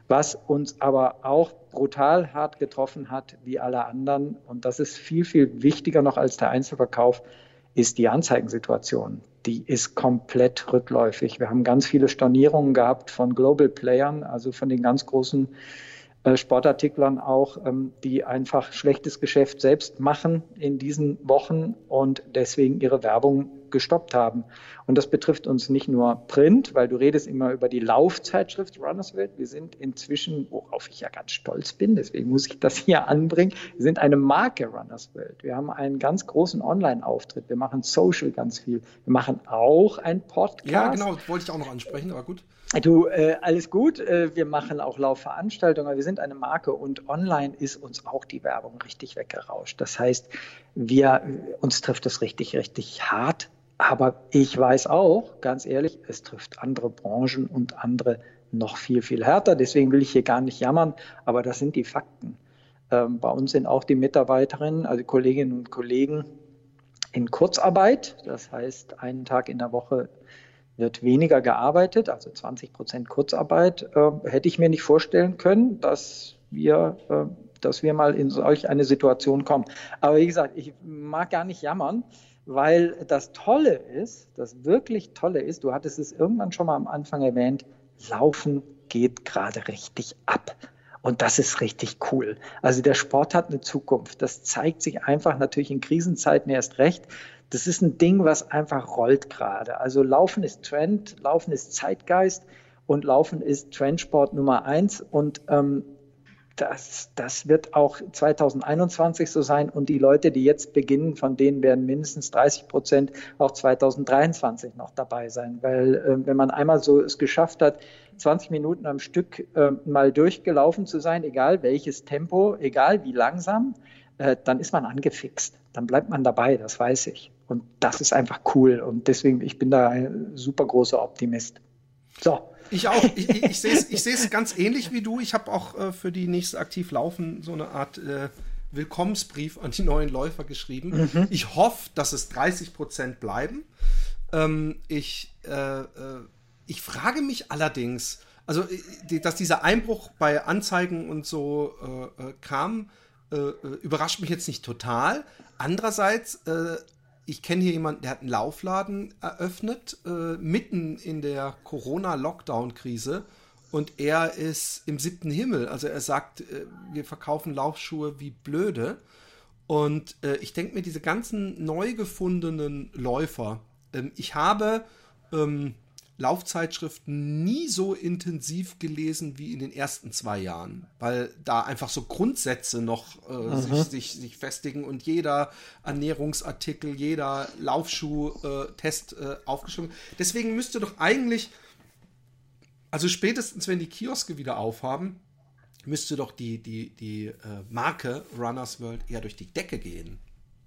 Was uns aber auch brutal hart getroffen hat, wie alle anderen, und das ist viel, viel wichtiger noch als der Einzelverkauf, ist die Anzeigensituation. Die ist komplett rückläufig. Wir haben ganz viele Stornierungen gehabt von Global Playern, also von den ganz großen Sportartiklern auch, ähm, die einfach schlechtes Geschäft selbst machen in diesen Wochen und deswegen ihre Werbung gestoppt haben. Und das betrifft uns nicht nur Print, weil du redest immer über die Laufzeitschrift Runners World. Wir sind inzwischen, worauf ich ja ganz stolz bin, deswegen muss ich das hier anbringen, wir sind eine Marke Runners World. Wir haben einen ganz großen Online-Auftritt. Wir machen Social ganz viel. Wir machen auch ein Podcast. Ja, genau, wollte ich auch noch ansprechen, aber gut. Du, äh, alles gut. Äh, wir machen auch Laufveranstaltungen. Wir sind eine Marke und online ist uns auch die Werbung richtig weggerauscht. Das heißt, wir, uns trifft es richtig, richtig hart. Aber ich weiß auch, ganz ehrlich, es trifft andere Branchen und andere noch viel, viel härter. Deswegen will ich hier gar nicht jammern, aber das sind die Fakten. Ähm, bei uns sind auch die Mitarbeiterinnen, also Kolleginnen und Kollegen, in Kurzarbeit. Das heißt, einen Tag in der Woche wird weniger gearbeitet, also 20 Prozent Kurzarbeit, äh, hätte ich mir nicht vorstellen können, dass wir, äh, dass wir mal in solch eine Situation kommen. Aber wie gesagt, ich mag gar nicht jammern, weil das Tolle ist, das wirklich Tolle ist, du hattest es irgendwann schon mal am Anfang erwähnt, Laufen geht gerade richtig ab. Und das ist richtig cool. Also der Sport hat eine Zukunft. Das zeigt sich einfach natürlich in Krisenzeiten erst recht. Das ist ein Ding, was einfach rollt gerade. Also Laufen ist Trend, Laufen ist Zeitgeist und Laufen ist Trendsport Nummer eins. Und ähm, das, das wird auch 2021 so sein. Und die Leute, die jetzt beginnen, von denen werden mindestens 30 Prozent auch 2023 noch dabei sein. Weil äh, wenn man einmal so es geschafft hat, 20 Minuten am Stück äh, mal durchgelaufen zu sein, egal welches Tempo, egal wie langsam, äh, dann ist man angefixt. Dann bleibt man dabei, das weiß ich. Und das ist einfach cool. Und deswegen, ich bin da ein super großer Optimist. So. Ich auch. Ich, ich, sehe es ich ganz ähnlich wie du. Ich habe auch äh, für die nächste Aktiv Laufen so eine Art äh, Willkommensbrief an die neuen Läufer geschrieben. Mhm. Ich hoffe, dass es 30 Prozent bleiben. Ähm, ich, äh, äh, ich frage mich allerdings, also, äh, dass dieser Einbruch bei Anzeigen und so äh, kam, überrascht mich jetzt nicht total. Andererseits ich kenne hier jemanden, der hat einen Laufladen eröffnet, äh, mitten in der Corona-Lockdown-Krise. Und er ist im siebten Himmel. Also er sagt, äh, wir verkaufen Laufschuhe wie blöde. Und äh, ich denke mir, diese ganzen neu gefundenen Läufer, ähm, ich habe ähm, Laufzeitschriften nie so intensiv gelesen wie in den ersten zwei Jahren, weil da einfach so Grundsätze noch äh, sich, sich, sich, festigen und jeder Ernährungsartikel, jeder Laufschuh-Test äh, äh, aufgeschrieben. Deswegen müsste doch eigentlich, also spätestens wenn die Kioske wieder aufhaben, müsste doch die, die, die äh, Marke Runners World eher durch die Decke gehen.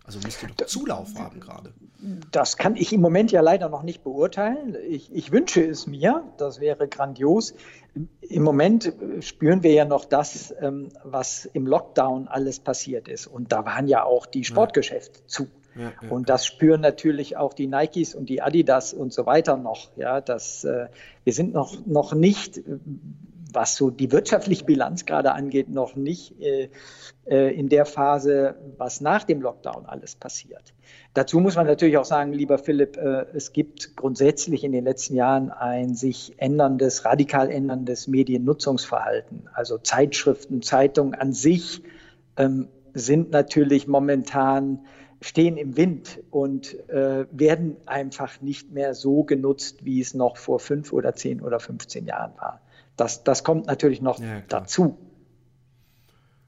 Also müsste doch Zulauf haben gerade. Das kann ich im Moment ja leider noch nicht beurteilen. Ich, ich, wünsche es mir, das wäre grandios. Im Moment spüren wir ja noch das, ähm, was im Lockdown alles passiert ist. Und da waren ja auch die Sportgeschäfte ja. zu. Ja, ja, und das spüren natürlich auch die Nikes und die Adidas und so weiter noch. Ja, das, äh, wir sind noch, noch nicht was so die wirtschaftliche Bilanz gerade angeht, noch nicht äh, äh, in der Phase, was nach dem Lockdown alles passiert. Dazu muss man natürlich auch sagen, lieber Philipp, äh, es gibt grundsätzlich in den letzten Jahren ein sich änderndes, radikal änderndes Mediennutzungsverhalten. Also Zeitschriften, Zeitungen an sich ähm, sind natürlich momentan stehen im Wind und äh, werden einfach nicht mehr so genutzt, wie es noch vor fünf oder zehn oder 15 Jahren war. Das, das kommt natürlich noch ja, klar. dazu.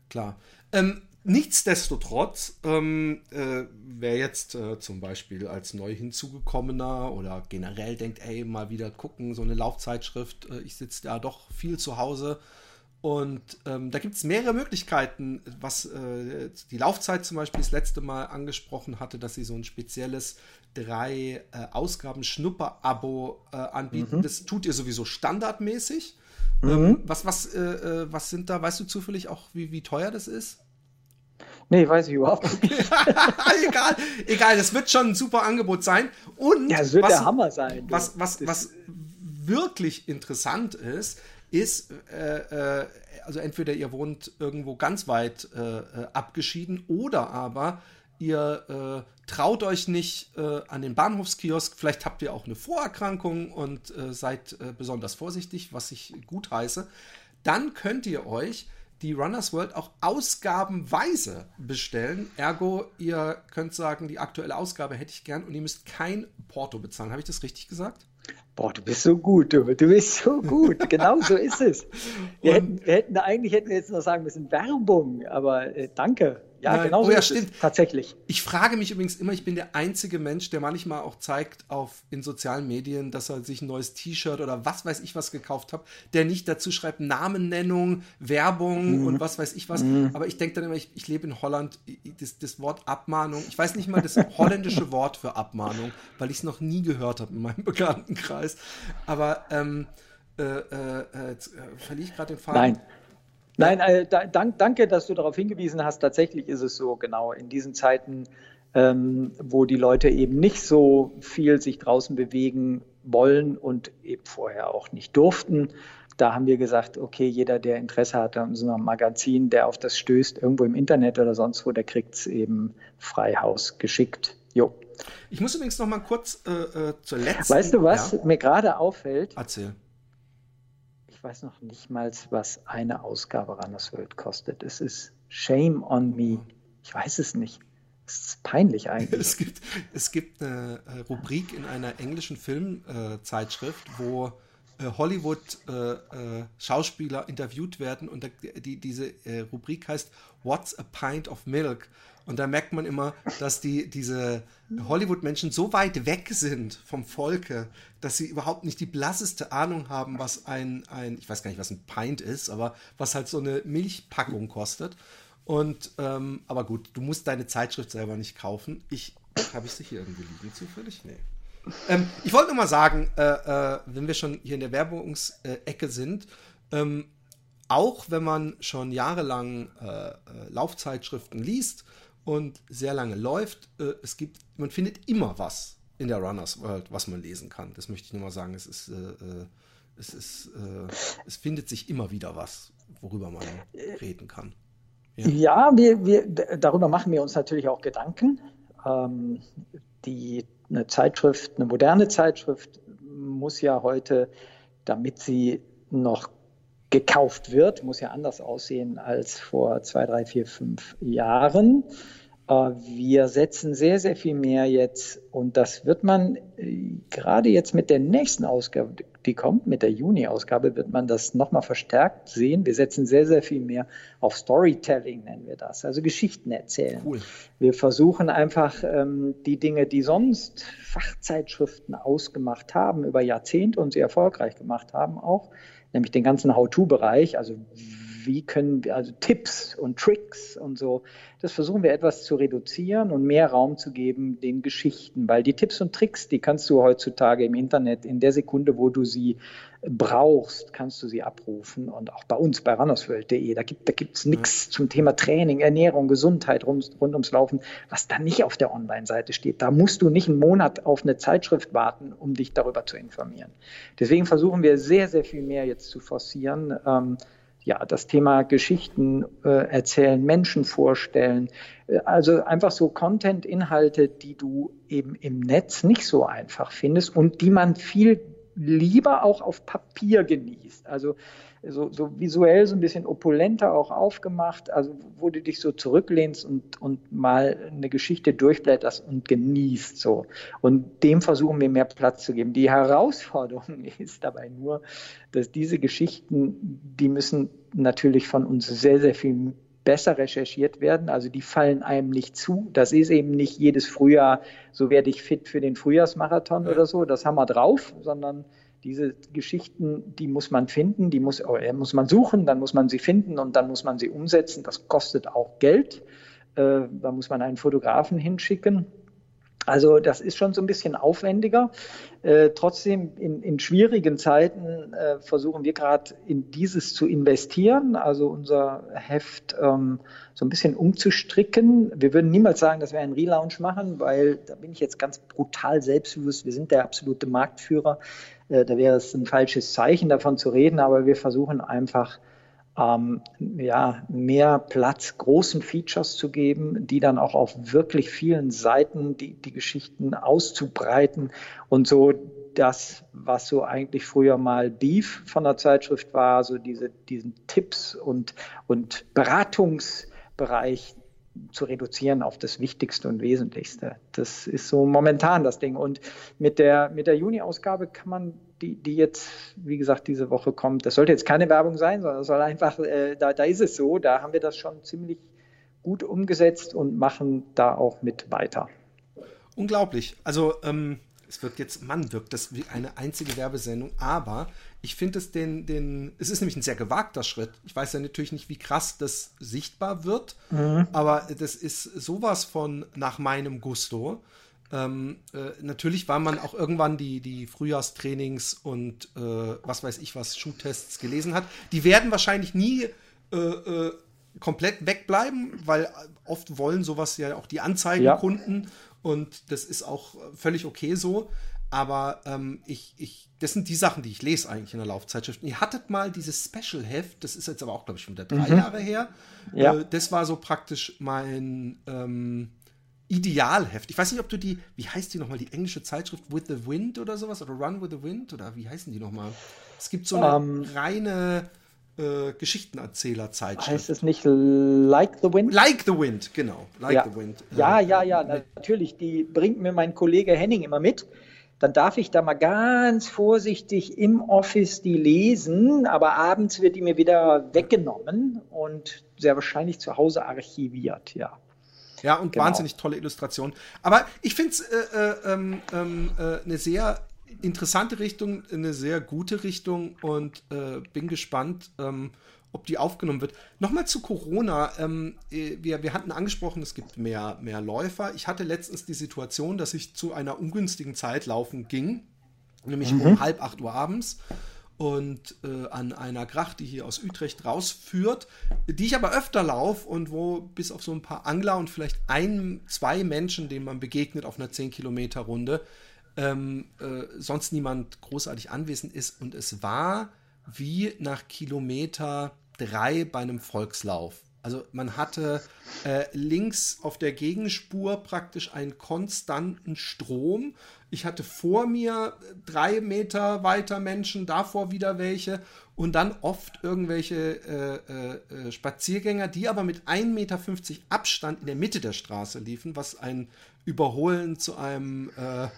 Klar. Ähm, nichtsdestotrotz, ähm, äh, wer jetzt äh, zum Beispiel als neu hinzugekommener oder generell denkt, ey, mal wieder gucken, so eine Laufzeitschrift, äh, ich sitze da doch viel zu Hause. Und ähm, da gibt es mehrere Möglichkeiten, was äh, die Laufzeit zum Beispiel das letzte Mal angesprochen hatte, dass sie so ein spezielles drei äh, Ausgaben Schnupper-Abo äh, anbieten. Mhm. Das tut ihr sowieso standardmäßig. Ähm, mhm. Was, was, äh, äh, was sind da, weißt du zufällig auch, wie, wie teuer das ist? Nee, weiß ich überhaupt nicht. egal, egal, das wird schon ein super Angebot sein. Und ja, es wird was, der Hammer sein. Was, was, was wirklich interessant ist, ist, äh, äh, also entweder ihr wohnt irgendwo ganz weit äh, äh abgeschieden oder aber ihr äh, traut euch nicht äh, an den Bahnhofskiosk, vielleicht habt ihr auch eine Vorerkrankung und äh, seid äh, besonders vorsichtig, was ich gut heiße, dann könnt ihr euch die Runners World auch ausgabenweise bestellen. Ergo, ihr könnt sagen, die aktuelle Ausgabe hätte ich gern und ihr müsst kein Porto bezahlen. Habe ich das richtig gesagt? Boah, du bist so gut, du, du bist so gut. Genau so ist es. Wir, hätten, wir hätten, eigentlich hätten wir jetzt noch sagen müssen Werbung, aber äh, danke. Ja, genau oh, ja, stimmt. tatsächlich. Ich frage mich übrigens immer, ich bin der einzige Mensch, der manchmal auch zeigt auf in sozialen Medien, dass er sich ein neues T-Shirt oder was weiß ich was gekauft hat, der nicht dazu schreibt Namennennung, Werbung mhm. und was weiß ich was. Mhm. Aber ich denke dann immer, ich, ich, lebe in Holland, das, das Wort Abmahnung, ich weiß nicht mal das holländische Wort für Abmahnung, weil ich es noch nie gehört habe in meinem Bekanntenkreis. Aber ähm, äh, äh, äh, verliere ich gerade den Faden. Nein. Nein, äh, da, dank, danke, dass du darauf hingewiesen hast. Tatsächlich ist es so, genau in diesen Zeiten, ähm, wo die Leute eben nicht so viel sich draußen bewegen wollen und eben vorher auch nicht durften. Da haben wir gesagt, okay, jeder, der Interesse hat an so einem Magazin, der auf das stößt, irgendwo im Internet oder sonst wo, der kriegt es eben frei Haus geschickt. Jo. Ich muss übrigens noch mal kurz äh, äh zur letzten. Weißt du, was ja. mir gerade auffällt? Erzähl weiß noch nicht mal, was eine Ausgabe Runners World kostet. Es ist Shame on me. Ich weiß es nicht. Es ist peinlich eigentlich. Es gibt, es gibt eine äh, Rubrik in einer englischen Filmzeitschrift, äh, wo äh, Hollywood-Schauspieler äh, interviewt werden und die, diese Rubrik heißt What's a Pint of Milk? Und da merkt man immer, dass die, diese Hollywood-Menschen so weit weg sind vom Volke, dass sie überhaupt nicht die blasseste Ahnung haben, was ein, ein, ich weiß gar nicht, was ein Pint ist, aber was halt so eine Milchpackung kostet. Und, ähm, aber gut, du musst deine Zeitschrift selber nicht kaufen. Ich, habe ich sie hier irgendwie liegen zufällig? Nee. Ähm, ich wollte nur mal sagen, äh, äh, wenn wir schon hier in der Werbungsecke sind, ähm, auch wenn man schon jahrelang äh, äh Laufzeitschriften liest, und sehr lange läuft. Äh, es gibt, man findet immer was in der Runners World, was man lesen kann. Das möchte ich nur mal sagen. Es ist, äh, äh es ist, äh, es findet sich immer wieder was, worüber man reden kann. Ja, ja wir, wir, darüber machen wir uns natürlich auch Gedanken. Ähm, die, eine Zeitschrift, eine moderne Zeitschrift muss ja heute, damit sie noch gekauft wird, muss ja anders aussehen als vor zwei, drei, vier, fünf Jahren. Äh, wir setzen sehr, sehr viel mehr jetzt und das wird man äh, gerade jetzt mit der nächsten Ausgabe, die kommt, mit der Juni-Ausgabe, wird man das nochmal verstärkt sehen. Wir setzen sehr, sehr viel mehr auf Storytelling, nennen wir das, also Geschichten erzählen. Cool. Wir versuchen einfach ähm, die Dinge, die sonst Fachzeitschriften ausgemacht haben, über Jahrzehnte und sie erfolgreich gemacht haben, auch nämlich den ganzen How-To-Bereich, also wie können wir, also Tipps und Tricks und so, das versuchen wir etwas zu reduzieren und mehr Raum zu geben den Geschichten, weil die Tipps und Tricks, die kannst du heutzutage im Internet in der Sekunde, wo du sie brauchst, kannst du sie abrufen und auch bei uns bei runnersworld.de, da gibt es da nichts zum Thema Training, Ernährung, Gesundheit rund, rund ums Laufen, was da nicht auf der Online-Seite steht. Da musst du nicht einen Monat auf eine Zeitschrift warten, um dich darüber zu informieren. Deswegen versuchen wir sehr, sehr viel mehr jetzt zu forcieren. Ähm, ja, das Thema Geschichten äh, erzählen, Menschen vorstellen, äh, also einfach so Content-Inhalte, die du eben im Netz nicht so einfach findest und die man viel lieber auch auf Papier genießt. Also so, so, visuell so ein bisschen opulenter auch aufgemacht, also wo du dich so zurücklehnst und, und mal eine Geschichte durchblätterst und genießt so. Und dem versuchen wir mehr Platz zu geben. Die Herausforderung ist dabei nur, dass diese Geschichten, die müssen natürlich von uns sehr, sehr viel besser recherchiert werden. Also die fallen einem nicht zu. Das ist eben nicht jedes Frühjahr, so werde ich fit für den Frühjahrsmarathon ja. oder so. Das haben wir drauf, sondern diese Geschichten, die muss man finden, die muss, äh, muss man suchen, dann muss man sie finden und dann muss man sie umsetzen. Das kostet auch Geld. Äh, da muss man einen Fotografen hinschicken. Also das ist schon so ein bisschen aufwendiger. Äh, trotzdem in, in, schwierigen Zeiten äh, versuchen wir gerade in dieses zu investieren, also unser Heft ähm, so ein bisschen umzustricken. Wir würden niemals sagen, dass wir einen Relaunch machen, weil da bin ich jetzt ganz brutal selbstbewusst. Wir sind der absolute Marktführer. Äh, da wäre es ein falsches Zeichen davon zu reden, aber wir versuchen einfach ähm, ja, mehr Platz großen Features zu geben, die dann auch auf wirklich vielen Seiten die, die Geschichten auszubreiten und so das, was so eigentlich früher mal Beef von der Zeitschrift war, so diese, diesen Tipps und, und Beratungsbereich zu reduzieren auf das Wichtigste und Wesentlichste. Das ist so momentan das Ding. Und mit der, mit der Juni-Ausgabe kann man die, die jetzt, wie gesagt, diese Woche kommt, das sollte jetzt keine Werbung sein, sondern es soll einfach, äh, da, da ist es so, da haben wir das schon ziemlich gut umgesetzt und machen da auch mit weiter. Unglaublich. Also, ähm, es wirkt jetzt, Mann, wirkt das wie eine einzige Werbesendung, aber ich finde es den, den, es ist nämlich ein sehr gewagter Schritt. Ich weiß ja natürlich nicht, wie krass das sichtbar wird, mhm. aber das ist sowas von nach meinem Gusto. Ähm, äh, natürlich, weil man auch irgendwann die, die Frühjahrstrainings und äh, was weiß ich was, Schuhtests gelesen hat. Die werden wahrscheinlich nie äh, äh komplett wegbleiben, weil oft wollen sowas ja auch die Anzeigenkunden ja. Und das ist auch völlig okay so. Aber ähm, ich, ich, das sind die Sachen, die ich lese eigentlich in der Laufzeitschrift. Ihr hattet mal dieses Special-Heft, das ist jetzt aber auch, glaube ich, schon wieder drei mhm. Jahre her. Ja. Äh, das war so praktisch mein ähm, Idealheft. Ich weiß nicht, ob du die, wie heißt die nochmal, die englische Zeitschrift With the Wind oder sowas? Oder Run with the Wind? Oder wie heißen die nochmal? Es gibt so eine um, ähm. reine äh, Geschichtenerzähler-Zeitschrift. Heißt es nicht Like the Wind? Like the Wind, genau. Like ja. the Wind. Ja, ja, ja, natürlich. Die bringt mir mein Kollege Henning immer mit. Dann darf ich da mal ganz vorsichtig im Office die lesen, aber abends wird die mir wieder weggenommen und sehr wahrscheinlich zu Hause archiviert, ja. Ja, und genau. wahnsinnig tolle Illustration. Aber ich finde es äh, äh, ähm, ähm, äh, eine sehr interessante Richtung, eine sehr gute Richtung und äh, bin gespannt, ähm, ob die aufgenommen wird. Nochmal zu Corona. Ähm, äh, wir, wir hatten angesprochen, es gibt mehr, mehr Läufer. Ich hatte letztens die Situation, dass ich zu einer ungünstigen Zeit laufen ging, nämlich mhm. um halb acht Uhr abends und äh, an einer Gracht, die hier aus Utrecht rausführt, die ich aber öfter laufe und wo bis auf so ein paar Angler und vielleicht ein, zwei Menschen, denen man begegnet auf einer 10 Kilometer Runde, ähm, äh, sonst niemand großartig anwesend ist. Und es war wie nach Kilometer drei bei einem Volkslauf. Also man hatte äh, links auf der Gegenspur praktisch einen konstanten Strom. Ich hatte vor mir drei Meter weiter Menschen, davor wieder welche und dann oft irgendwelche äh, äh, Spaziergänger, die aber mit 1,50 Meter Abstand in der Mitte der Straße liefen, was ein Überholen zu einem äh,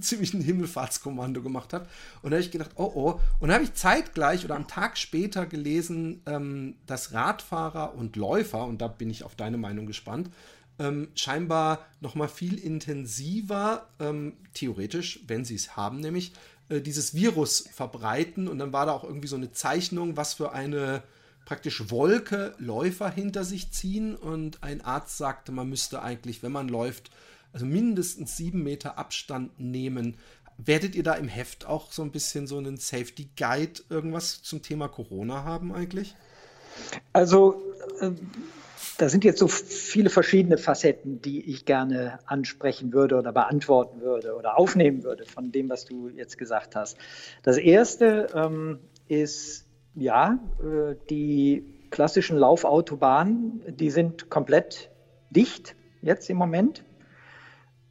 ziemlich ein Himmelfahrtskommando gemacht habe. Und da habe ich gedacht, oh oh. Und dann habe ich zeitgleich oder am Tag später gelesen, ähm, dass Radfahrer und Läufer, und da bin ich auf deine Meinung gespannt, ähm, scheinbar noch mal viel intensiver, ähm, theoretisch, wenn sie es haben, nämlich äh, dieses Virus verbreiten. Und dann war da auch irgendwie so eine Zeichnung, was für eine praktisch Wolke Läufer hinter sich ziehen und ein Arzt sagte, man müsste eigentlich, wenn man läuft, also mindestens sieben Meter Abstand nehmen. Werdet ihr da im Heft auch so ein bisschen so einen Safety Guide irgendwas zum Thema Corona haben eigentlich? Also äh, da sind jetzt so viele verschiedene Facetten, die ich gerne ansprechen würde oder beantworten würde oder aufnehmen würde von dem, was du jetzt gesagt hast. Das erste ähm, ist, ja, äh, die klassischen Laufautobahnen, die sind komplett dicht jetzt im Moment.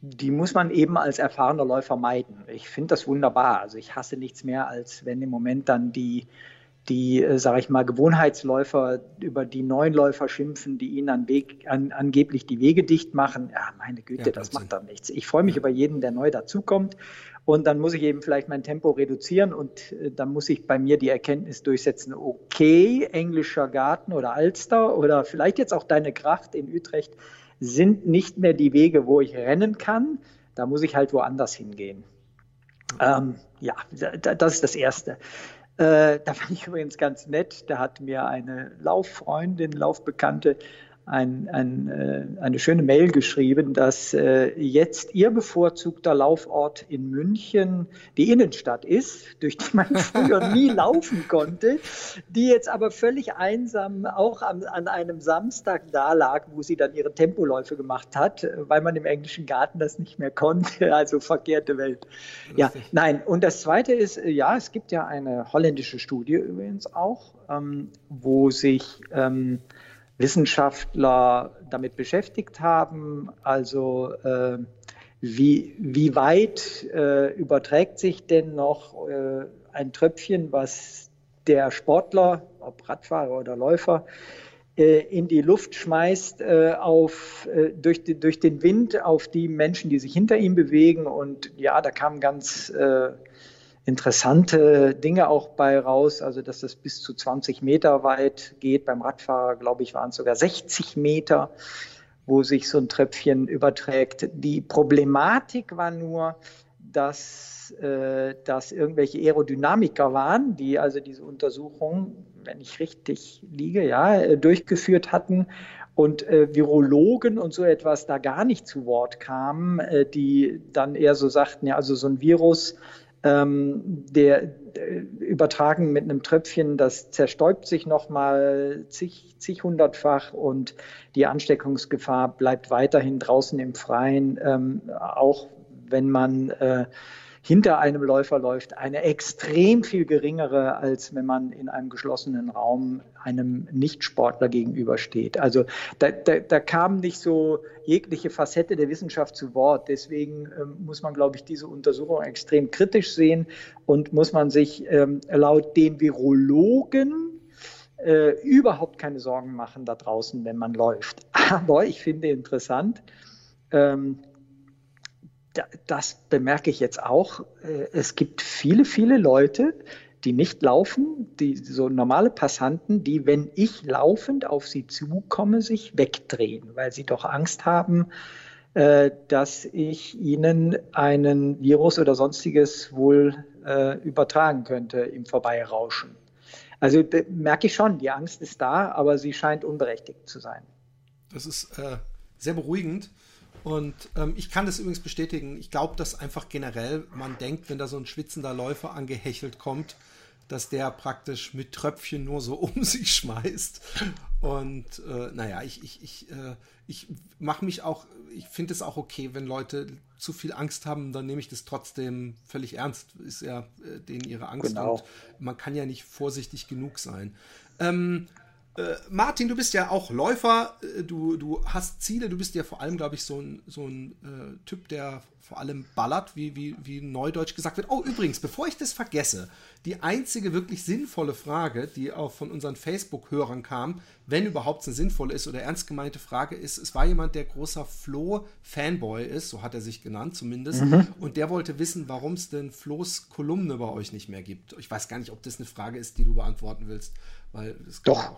Die muss man eben als erfahrener Läufer meiden. Ich finde das wunderbar. Also ich hasse nichts mehr, als wenn im Moment dann die die, äh, sage ich mal, Gewohnheitsläufer über die neuen Läufer schimpfen, die ihnen an Weg, an, angeblich die Wege dicht machen. Ja, meine Güte, ja, das macht doch nichts. Ich freue mich ja. über jeden, der neu dazukommt. Und dann muss ich eben vielleicht mein Tempo reduzieren und äh, dann muss ich bei mir die Erkenntnis durchsetzen, okay, englischer Garten oder Alster oder vielleicht jetzt auch deine Kraft in Utrecht sind nicht mehr die Wege, wo ich rennen kann. Da muss ich halt woanders hingehen. Ähm, ja, das ist das Erste. Äh, da fand ich übrigens ganz nett, da hat mir eine Lauffreundin, Laufbekannte ein, ein, äh, eine schöne Mail geschrieben, dass äh, jetzt ihr bevorzugter Laufort in München die Innenstadt ist, durch die man früher nie laufen konnte, die jetzt aber völlig einsam auch an, an einem Samstag da lag, wo sie dann ihre Tempoläufe gemacht hat, weil man im englischen Garten das nicht mehr konnte. Also verkehrte Welt. Ja, nein. Und das Zweite ist, ja, es gibt ja eine holländische Studie übrigens auch, ähm, wo sich ähm, Wissenschaftler damit beschäftigt haben. Also äh, wie, wie weit äh, überträgt sich denn noch äh, ein Tröpfchen, was der Sportler, ob Radfahrer oder Läufer, äh, in die Luft schmeißt äh, auf, äh, durch, durch den Wind auf die Menschen, die sich hinter ihm bewegen. Und ja, da kam ganz interessante Dinge auch bei raus, also dass es bis zu 20 Meter weit geht. Beim Radfahrer, glaube ich, waren es sogar 60 Meter, wo sich so ein Tröpfchen überträgt. Die Problematik war nur, dass äh, das irgendwelche Aerodynamiker waren, die also diese Untersuchung, wenn ich richtig liege, ja, äh, durchgeführt hatten und äh, Virologen und so etwas da gar nicht zu Wort kamen, äh, die dann eher so sagten, ja, also so ein Virus ähm, der, der, übertragen mit einem Tröpfchen, das zerstäubt sich nochmal zig, zig hundertfach und die Ansteckungsgefahr bleibt weiterhin draußen im Freien, ähm, auch wenn man äh, hinter einem Läufer läuft, eine extrem viel geringere, als wenn man in einem geschlossenen Raum einem Nichtsportler gegenübersteht. Also da, da, da kam nicht so jegliche Facette der Wissenschaft zu Wort. Deswegen ähm, muss man, glaube ich, diese Untersuchung extrem kritisch sehen und muss man sich ähm, laut den Virologen äh, überhaupt keine Sorgen machen da draußen, wenn man läuft. Aber ich finde interessant, ähm, das bemerke ich jetzt auch. Äh, es gibt viele, viele Leute, die nicht laufen, die so normale Passanten, die, wenn ich laufend auf sie zukomme, sich wegdrehen, weil sie doch Angst haben, äh, dass ich ihnen einen Virus oder sonstiges wohl äh, übertragen könnte im Vorbeirauschen. Also merke ich schon, die Angst ist da, aber sie scheint unberechtigt zu sein. Das ist äh, sehr beruhigend. Und ähm, ich kann das übrigens bestätigen. Ich glaube, dass einfach generell man denkt, wenn da so ein schwitzender Läufer angehechelt kommt, dass der praktisch mit Tröpfchen nur so um sich schmeißt. Und äh, naja, ich, ich, ich, äh, ich mache mich auch, ich finde es auch okay, wenn Leute zu viel Angst haben, dann nehme ich das trotzdem völlig ernst. Ist ja äh, denen ihre Angst. Genau. Und man kann ja nicht vorsichtig genug sein. Ähm, äh, Martin, du bist ja auch Läufer, äh, du, du hast Ziele, du bist ja vor allem, glaube ich, so ein, so ein äh, Typ, der vor allem ballert, wie, wie, wie neudeutsch gesagt wird. Oh, übrigens, bevor ich das vergesse, die einzige wirklich sinnvolle Frage, die auch von unseren Facebook-Hörern kam, wenn überhaupt eine sinnvolle ist oder ernst gemeinte Frage ist, es war jemand, der großer Flo-Fanboy ist, so hat er sich genannt zumindest, mhm. und der wollte wissen, warum es denn Flo's Kolumne bei euch nicht mehr gibt. Ich weiß gar nicht, ob das eine Frage ist, die du beantworten willst, weil Doch.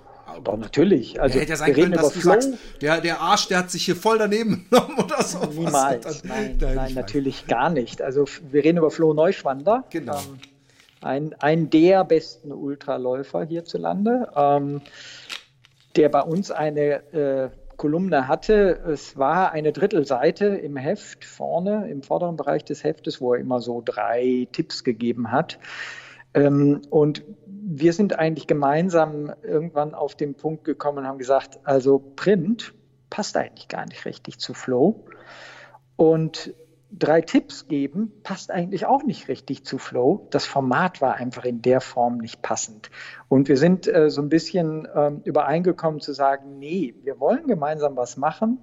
Doch, natürlich. Also, ja, hätte ja sein können, dass du Flow. sagst, der, der Arsch, der hat sich hier voll daneben genommen oder so. Niemals. Dann, nein, nein, nein natürlich gar nicht. Also, wir reden über Flo Neuschwander. Genau. Ähm, ein, ein der besten Ultraläufer hierzulande, ähm, der bei uns eine äh, Kolumne hatte. Es war eine Drittelseite im Heft vorne, im vorderen Bereich des Heftes, wo er immer so drei Tipps gegeben hat. Ähm, und wir sind eigentlich gemeinsam irgendwann auf den Punkt gekommen und haben gesagt, also Print passt eigentlich gar nicht richtig zu Flow. Und drei Tipps geben passt eigentlich auch nicht richtig zu Flow. Das Format war einfach in der Form nicht passend. Und wir sind äh, so ein bisschen äh, übereingekommen zu sagen, nee, wir wollen gemeinsam was machen,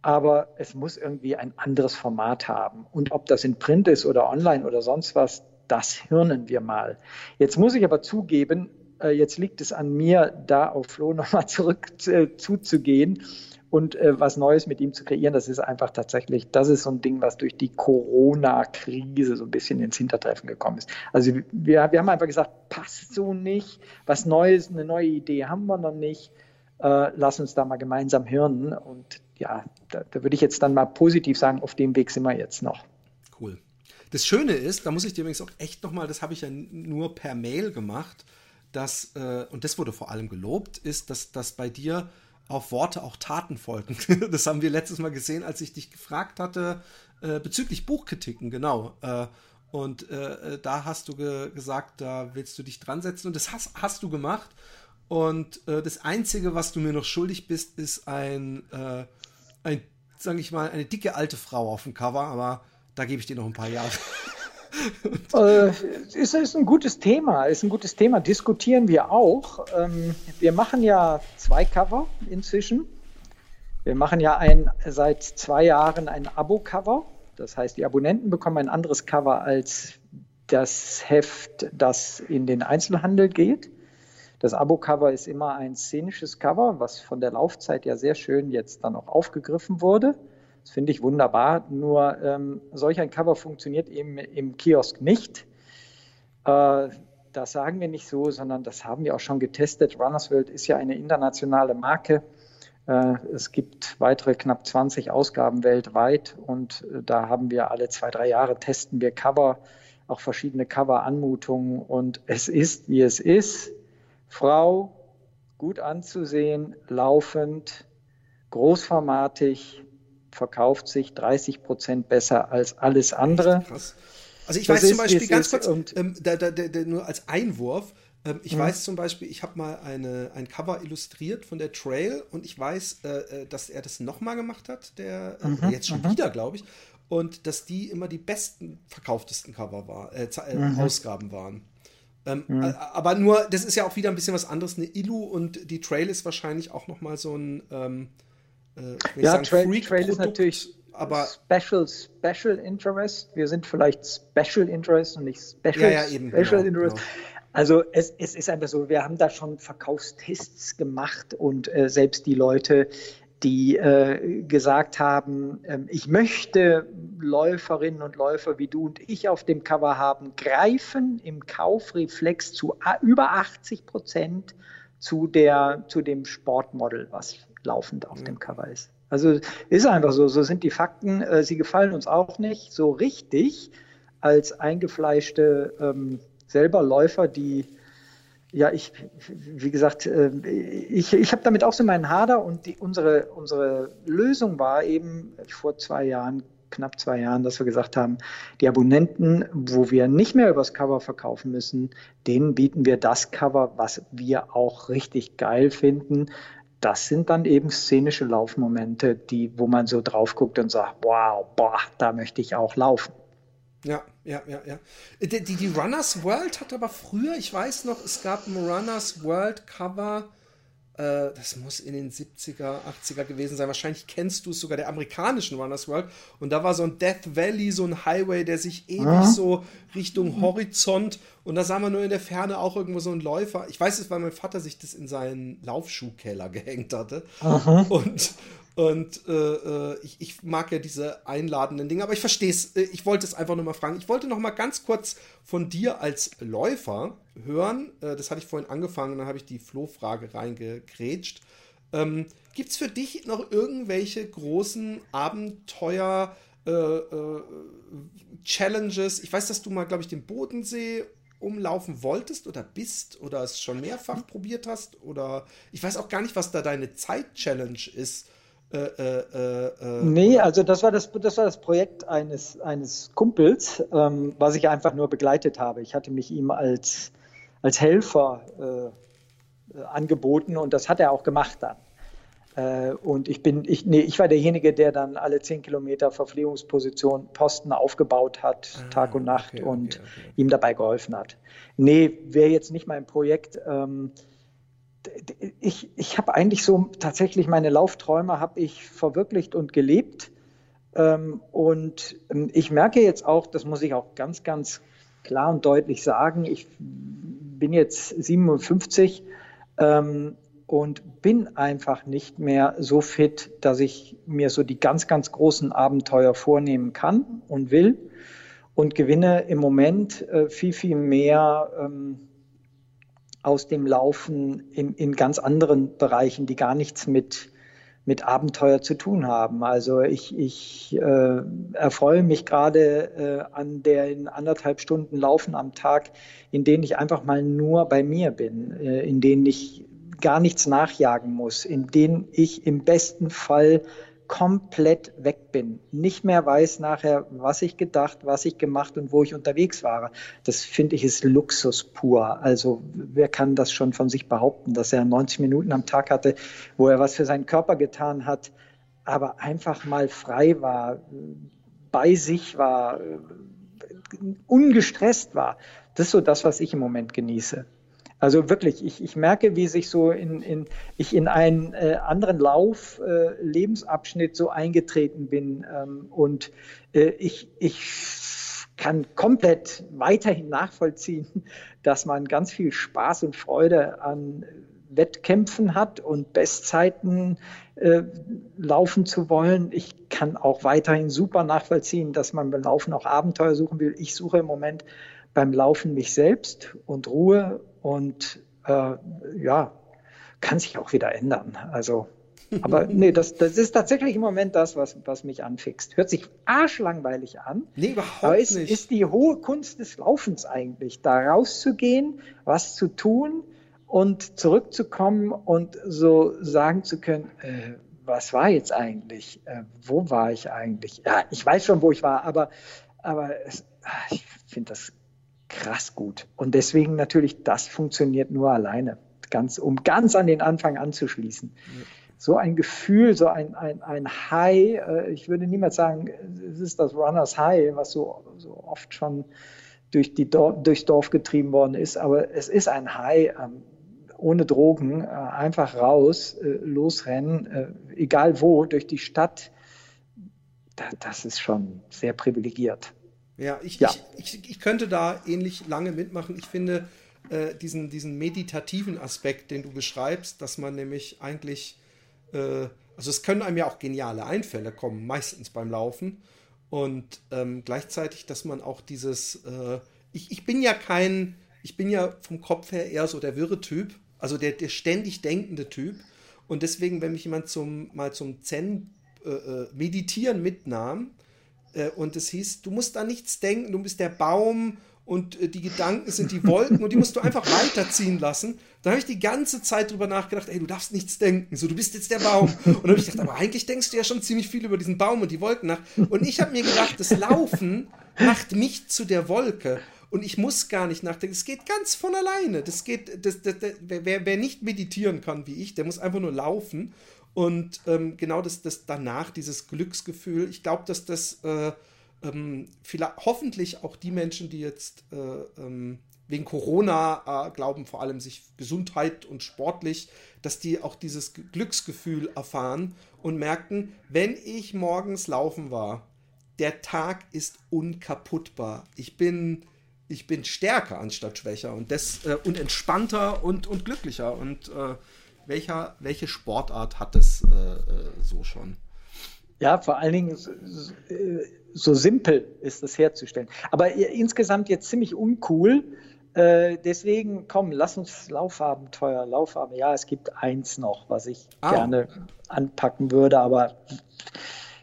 aber es muss irgendwie ein anderes Format haben. Und ob das in Print ist oder online oder sonst was, das hirnen wir mal. Jetzt muss ich aber zugeben, äh, jetzt liegt es an mir, da auf Flo nochmal zurück äh, zuzugehen und äh, was Neues mit ihm zu kreieren. Das ist einfach tatsächlich, das ist so ein Ding, was durch die Corona-Krise so ein bisschen ins Hintertreffen gekommen ist. Also wir, wir haben einfach gesagt, passt so nicht, was Neues, eine neue Idee haben wir noch nicht. Lass uns da mal gemeinsam hirnen. Und ja, da, da würde ich jetzt dann mal positiv sagen, auf dem Weg sind wir jetzt noch. Cool. Das Schöne ist, da muss ich dir übrigens auch echt nochmal, das habe ich ja nur per Mail gemacht, dass, äh, und das wurde vor allem gelobt, ist, dass, dass bei dir auf Worte auch Taten folgen. das haben wir letztes Mal gesehen, als ich dich gefragt hatte äh, bezüglich Buchkritiken, genau. Äh, und äh, da hast du ge gesagt, da willst du dich dran setzen und das hast, hast du gemacht. Und äh, das Einzige, was du mir noch schuldig bist, ist ein, äh, ein sage ich mal, eine dicke alte Frau auf dem Cover, aber da gebe ich dir noch ein paar Jahre. äh, ist, ist ein gutes Thema, ist ein gutes Thema. Diskutieren wir auch. Ähm, wir machen ja zwei Cover inzwischen. Wir machen ja ein, seit zwei Jahren ein Abo-Cover. Das heißt, die Abonnenten bekommen ein anderes Cover als das Heft, das in den Einzelhandel geht. Das Abo-Cover ist immer ein szenisches Cover, was von der Laufzeit ja sehr schön jetzt dann auch aufgegriffen wurde. Das finde ich wunderbar. Nur ähm, solch ein Cover funktioniert eben im Kiosk nicht. Äh, das sagen wir nicht so, sondern das haben wir auch schon getestet. Runners World ist ja eine internationale Marke. Äh, es gibt weitere knapp 20 Ausgaben weltweit und äh, da haben wir alle zwei, drei Jahre testen wir Cover, auch verschiedene Cover-Anmutungen und es ist, wie es ist. Frau, gut anzusehen, laufend, großformatig, verkauft sich 30 Prozent besser als alles andere. Krass. Also ich das weiß ist, zum Beispiel ganz kurz, ähm, da, da, da, nur als Einwurf, ähm, ich mhm. weiß zum Beispiel, ich habe mal eine, ein Cover illustriert von der Trail und ich weiß, äh, äh dass er das nochmal gemacht hat, der äh, mhm. jetzt schon mhm. wieder, glaube ich, und dass die immer die besten verkauftesten Cover war, äh, äh mhm. Ausgaben waren. Ähm, mhm. Aber nur, das ist ja auch wieder ein bisschen was anderes. Eine Illu und die Trail ist wahrscheinlich auch nochmal so ein ähm, äh, ja, sagen, Trail, Trail ist natürlich aber Special, Special Interest. Wir sind vielleicht Special Interest und nicht Special, ja, ja, eben, Special genau, Interest. Genau. Also es, es, ist einfach so, wir haben da schon Verkaufstests gemacht und äh, selbst die Leute, die äh, gesagt haben, äh, ich möchte Läuferinnen und Läufer wie du und ich auf dem Cover haben, greifen im Kaufreflex zu über 80 Prozent zu, der, zu dem Sportmodel, was laufend auf mhm. dem Cover ist. Also ist einfach so, so sind die Fakten. Äh, sie gefallen uns auch nicht so richtig als eingefleischte ähm, selber Läufer, die ja, ich, wie gesagt, äh, ich, ich habe damit auch so meinen Hader und die, unsere, unsere Lösung war eben vor zwei Jahren, knapp zwei Jahren, dass wir gesagt haben, die Abonnenten, wo wir nicht mehr übers Cover verkaufen müssen, denen bieten wir das Cover, was wir auch richtig geil finden, das sind dann eben szenische Laufmomente, die, wo man so drauf guckt und sagt, wow, boah, da möchte ich auch laufen. Ja, ja, ja, ja. Die, die, die Runners World hat aber früher, ich weiß noch, es gab ein Runners World Cover äh, das muss in den 70er, 80er gewesen sein. Wahrscheinlich kennst du es sogar der amerikanischen Runners World. Und da war so ein Death Valley, so ein Highway, der sich ewig ja. so Richtung Horizont und da sah man nur in der Ferne auch irgendwo so einen Läufer. Ich weiß es, weil mein Vater sich das in seinen Laufschuhkeller gehängt hatte. Aha. Und, und äh, äh, ich, ich, mag ja diese einladenden Dinge, aber ich verstehe es. Äh, ich wollte es einfach nur mal fragen. Ich wollte noch mal ganz kurz von dir als Läufer hören. Äh, das hatte ich vorhin angefangen, dann habe ich die Flohfrage reingekrätscht. Ähm, Gibt es für dich noch irgendwelche großen Abenteuer, äh, äh, Challenges? Ich weiß, dass du mal, glaube ich, den Bodensee umlaufen wolltest oder bist oder es schon mehrfach probiert hast? Oder ich weiß auch gar nicht, was da deine Zeit-Challenge ist. Äh, äh, äh, äh nee, also das war das, das war das Projekt eines, eines Kumpels, ähm, was ich einfach nur begleitet habe. Ich hatte mich ihm als, als Helfer äh, angeboten und das hat er auch gemacht dann. Und ich bin, ich, nee, ich war derjenige, der dann alle zehn Kilometer Verpflegungsposition Posten aufgebaut hat, ah, Tag und Nacht okay, und okay, okay. ihm dabei geholfen hat. Nee, wäre jetzt nicht mein Projekt. Ähm, ich, ich habe eigentlich so tatsächlich meine Laufträume habe ich verwirklicht und gelebt. Ähm, und ähm, ich merke jetzt auch, das muss ich auch ganz, ganz klar und deutlich sagen, ich bin jetzt 57 ähm, und bin einfach nicht mehr so fit, dass ich mir so die ganz, ganz großen Abenteuer vornehmen kann und will und gewinne im Moment äh, viel, viel mehr aus dem Laufen in, in ganz anderen Bereichen, die gar nichts mit, mit Abenteuer zu tun haben. Also ich, ich äh, erfreue mich gerade äh, an den anderthalb Stunden Laufen am Tag, in denen ich einfach mal nur bei mir bin, äh, in denen ich gar nichts nachjagen muss, in denen ich im besten Fall komplett weg bin, nicht mehr weiß nachher, was ich gedacht, was ich gemacht und wo ich unterwegs war. Das finde ich ist Luxus pur. Also wer kann das schon von sich behaupten, dass er 90 Minuten am Tag hatte, wo er was für seinen Körper getan hat, aber einfach mal frei war, bei sich war, ungestresst war. Das ist so das, was ich im Moment genieße. Also wirklich, ich, ich merke, wie sich so in, in ich in einen äh, anderen Lauf, äh, Lebensabschnitt so eingetreten bin. Ähm, und äh, ich, ich kann komplett weiterhin nachvollziehen, dass man ganz viel Spaß und Freude an Wettkämpfen hat und Bestzeiten äh, laufen zu wollen. Ich kann auch weiterhin super nachvollziehen, dass man beim Laufen auch Abenteuer suchen will. Ich suche im Moment beim Laufen mich selbst und Ruhe und äh, ja, kann sich auch wieder ändern. Also, aber nee, das, das ist tatsächlich im Moment das, was, was mich anfixt. Hört sich arschlangweilig an. Nee, überhaupt aber es nicht. ist die hohe Kunst des Laufens eigentlich, da rauszugehen, was zu tun und zurückzukommen und so sagen zu können, äh, was war jetzt eigentlich? Äh, wo war ich eigentlich? Ja, ich weiß schon, wo ich war, aber, aber es, ich finde das krass gut. Und deswegen natürlich, das funktioniert nur alleine, ganz, um ganz an den Anfang anzuschließen. Ja. So ein Gefühl, so ein, ein, ein High, äh, ich würde niemals sagen, es ist das Runners High, was so, so oft schon durch die Dorf, durchs Dorf getrieben worden ist, aber es ist ein High, ähm, ohne Drogen, äh, einfach raus, äh, losrennen, egal wo, durch die Stadt. das ist schon sehr privilegiert. Ja, ich, ja. Ich, ich, ich, könnte da ähnlich lange mitmachen. Ich finde äh, diesen, diesen meditativen Aspekt, den du beschreibst, dass man nämlich eigentlich, äh, also es können einem ja auch geniale Einfälle kommen, meistens beim Laufen. Und ähm, gleichzeitig, dass man auch dieses, äh, ich, ich bin ja kein, ich bin ja vom Kopf her eher so der wirre Typ, also der, der ständig denkende Typ. Und deswegen, wenn mich jemand zum, mal zum Zen äh, äh, meditieren mitnahm, und es hieß, du musst da nichts denken, du bist der Baum und äh, die Gedanken sind die Wolken und die musst du einfach weiterziehen lassen. Da habe ich die ganze Zeit drüber nachgedacht, ey, du darfst nichts denken, so du bist jetzt der Baum. Und dann habe ich gedacht, aber eigentlich denkst du ja schon ziemlich viel über diesen Baum und die Wolken nach. Und ich habe mir gedacht, das Laufen macht mich zu der Wolke. Und ich muss gar nicht nachdenken. Es geht ganz von alleine. Das geht, das, das, das, wer, wer nicht meditieren kann wie ich, der muss einfach nur laufen. Und ähm, genau das, das danach, dieses Glücksgefühl, ich glaube, dass das äh, ähm, vielleicht, hoffentlich auch die Menschen, die jetzt äh, ähm, wegen Corona äh, glauben, vor allem sich Gesundheit und sportlich, dass die auch dieses Glücksgefühl erfahren und merken, wenn ich morgens laufen war, der Tag ist unkaputtbar. Ich bin, ich bin stärker anstatt schwächer und, das, äh, und entspannter und, und glücklicher. Und äh, welcher, welche Sportart hat es äh, äh, so schon? Ja, vor allen Dingen so, so simpel ist es herzustellen. Aber insgesamt jetzt ziemlich uncool. Äh, deswegen, komm, lass uns Laufabenteuer, Laufabenteuer. Ja, es gibt eins noch, was ich ah. gerne anpacken würde, aber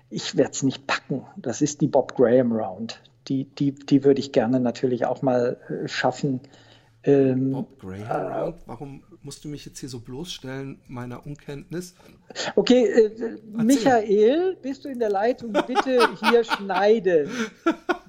ich werde es nicht packen. Das ist die Bob Graham Round. die, die, die würde ich gerne natürlich auch mal äh, schaffen. Ähm, Bob Greyhound, äh, warum musst du mich jetzt hier so bloßstellen, meiner Unkenntnis? Okay, äh, Michael, bist du in der Leitung? Bitte hier schneiden.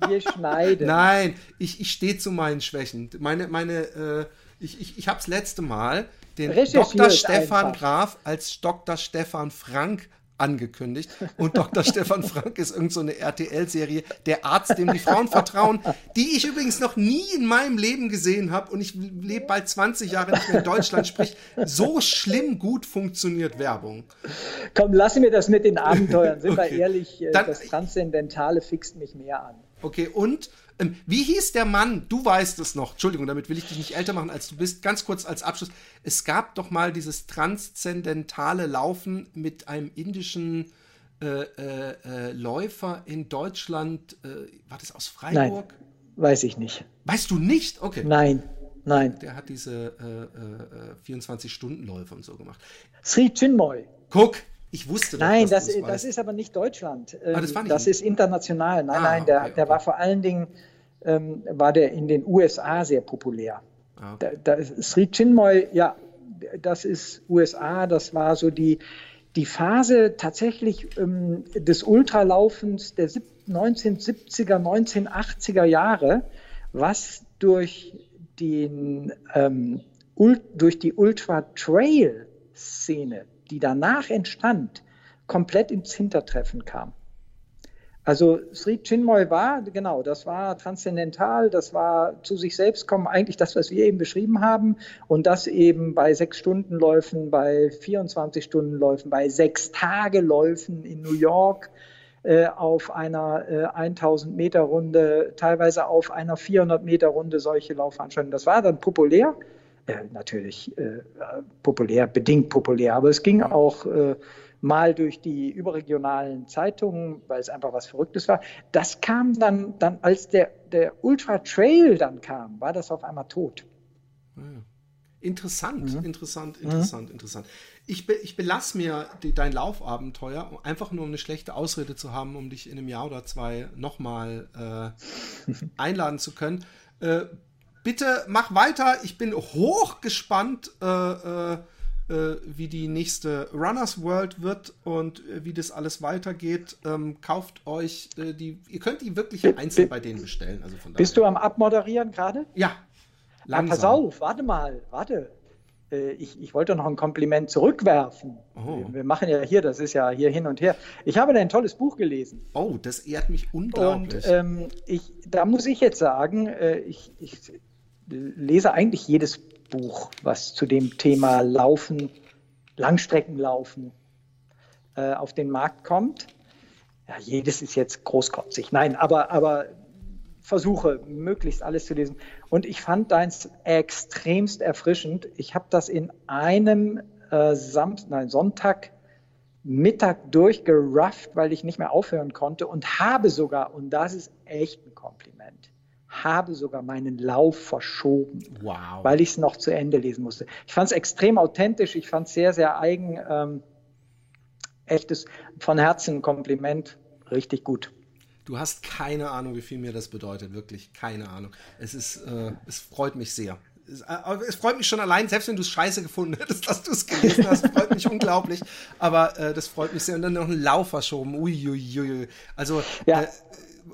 Wir schneiden. Nein, ich, ich stehe zu meinen Schwächen. Meine, meine, äh, ich, ich, ich habe das letzte Mal den Dr. Stefan einfach. Graf als Dr. Stefan Frank angekündigt. Und Dr. Stefan Frank ist irgendeine so RTL-Serie, der Arzt, dem die Frauen vertrauen, die ich übrigens noch nie in meinem Leben gesehen habe. Und ich lebe bald 20 Jahre nicht mehr in Deutschland. Sprich, so schlimm gut funktioniert Werbung. Komm, lass mir das mit den Abenteuern. Sind okay. wir ehrlich, äh, Dann, das Transzendentale fixt mich mehr an. Okay, und ähm, wie hieß der Mann? Du weißt es noch. Entschuldigung, damit will ich dich nicht älter machen, als du bist. Ganz kurz als Abschluss. Es gab doch mal dieses transzendentale Laufen mit einem indischen äh, äh, äh Läufer in Deutschland. Äh, war das aus Freiburg? Nein, weiß ich nicht. Weißt du nicht? Okay. Nein, nein. Der hat diese 24-Stunden-Läufe äh, und so gemacht. Sri Chinmoy. Guck, ich wusste doch, Nein, das, das ist aber nicht Deutschland. Ah, das, das ist international. Nein, ah, nein, der, okay, der war vor allen Dingen ähm, war der in den USA sehr populär. Ah, okay. da, da, Sri Chinmoy, ja, das ist USA, das war so die, die Phase tatsächlich ähm, des Ultralaufens der 1970er, 1980er Jahre, was durch, den, ähm, durch die Ultra-Trail-Szene die danach entstand, komplett ins Hintertreffen kam. Also Sri Chinmoy war, genau, das war transzendental, das war zu sich selbst kommen, eigentlich das, was wir eben beschrieben haben. Und das eben bei sechs Stunden Läufen, bei 24 Stunden Läufen, bei sechs Tage Läufen in New York äh, auf einer äh, 1000 Meter Runde, teilweise auf einer 400 Meter Runde solche Laufveranstaltungen. Das war dann populär äh, natürlich äh, populär, bedingt populär, aber es ging auch äh, mal durch die überregionalen Zeitungen, weil es einfach was Verrücktes war. Das kam dann, dann als der, der Ultra Trail dann kam, war das auf einmal tot. Ja. Interessant, mhm. interessant, interessant, mhm. interessant. Ich, be, ich belasse mir die, dein Laufabenteuer, einfach nur um eine schlechte Ausrede zu haben, um dich in einem Jahr oder zwei nochmal äh, einladen zu können. Äh, bitte mach weiter. Ich bin hochgespannt, äh, äh, äh, wie die nächste Runners World wird und äh, wie das alles weitergeht. Ähm, kauft euch äh, die, ihr könnt die wirklich einzeln bei denen bestellen. Also von Bist du am Abmoderieren gerade? Ja. Langsam. Ah, pass auf, warte mal, warte. Äh, ich, ich, wollte noch ein Kompliment zurückwerfen. Oh. Wir machen ja hier, das ist ja hier hin und her. Ich habe ein tolles Buch gelesen. Oh, das ehrt mich unglaublich. Und ähm, ich, da muss ich jetzt sagen, ich, ich, lese eigentlich jedes Buch, was zu dem Thema Laufen, Langstreckenlaufen äh, auf den Markt kommt. Ja, jedes ist jetzt großkotzig. Nein, aber, aber versuche möglichst alles zu lesen. Und ich fand deins extremst erfrischend. Ich habe das in einem äh, Samstag, nein, Sonntag Mittag durchgerufft, weil ich nicht mehr aufhören konnte und habe sogar, und das ist echt ein Kompliment, habe sogar meinen Lauf verschoben, wow. weil ich es noch zu Ende lesen musste. Ich fand es extrem authentisch, ich fand es sehr, sehr eigen. Ähm, echtes, von Herzen ein Kompliment, richtig gut. Du hast keine Ahnung, wie viel mir das bedeutet, wirklich keine Ahnung. Es ist, äh, es freut mich sehr. Es, äh, es, freut mich schon allein, selbst wenn du es scheiße gefunden hättest, dass du es gelesen hast, freut mich unglaublich. Aber äh, das freut mich sehr. Und dann noch einen Lauf verschoben. Uiuiui. Ui, ui. Also ja.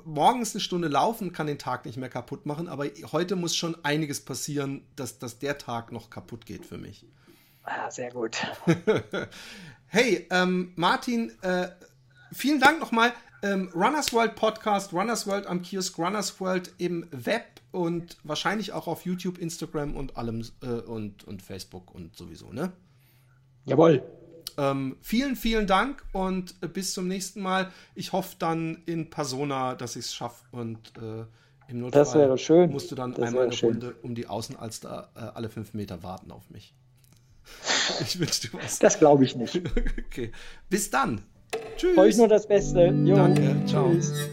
Morgens eine Stunde laufen kann den Tag nicht mehr kaputt machen, aber heute muss schon einiges passieren, dass, dass der Tag noch kaputt geht für mich. Ah, sehr gut. hey, ähm, Martin, äh, vielen Dank nochmal. Ähm, Runners World Podcast, Runners World am Kiosk, Runners World im Web und wahrscheinlich auch auf YouTube, Instagram und allem äh, und, und Facebook und sowieso, ne? Jawohl. Ähm, vielen, vielen Dank und äh, bis zum nächsten Mal. Ich hoffe dann in Persona, dass ich es schaffe und äh, im Notfall das wäre schön. musst du dann das einmal eine schön. Runde um die Außenalster äh, alle fünf Meter warten auf mich. Ich wünsche dir was. Das glaube ich nicht. okay. Bis dann. Tschüss. Euch nur das Beste. Jo. Danke. Ciao. Tschüss.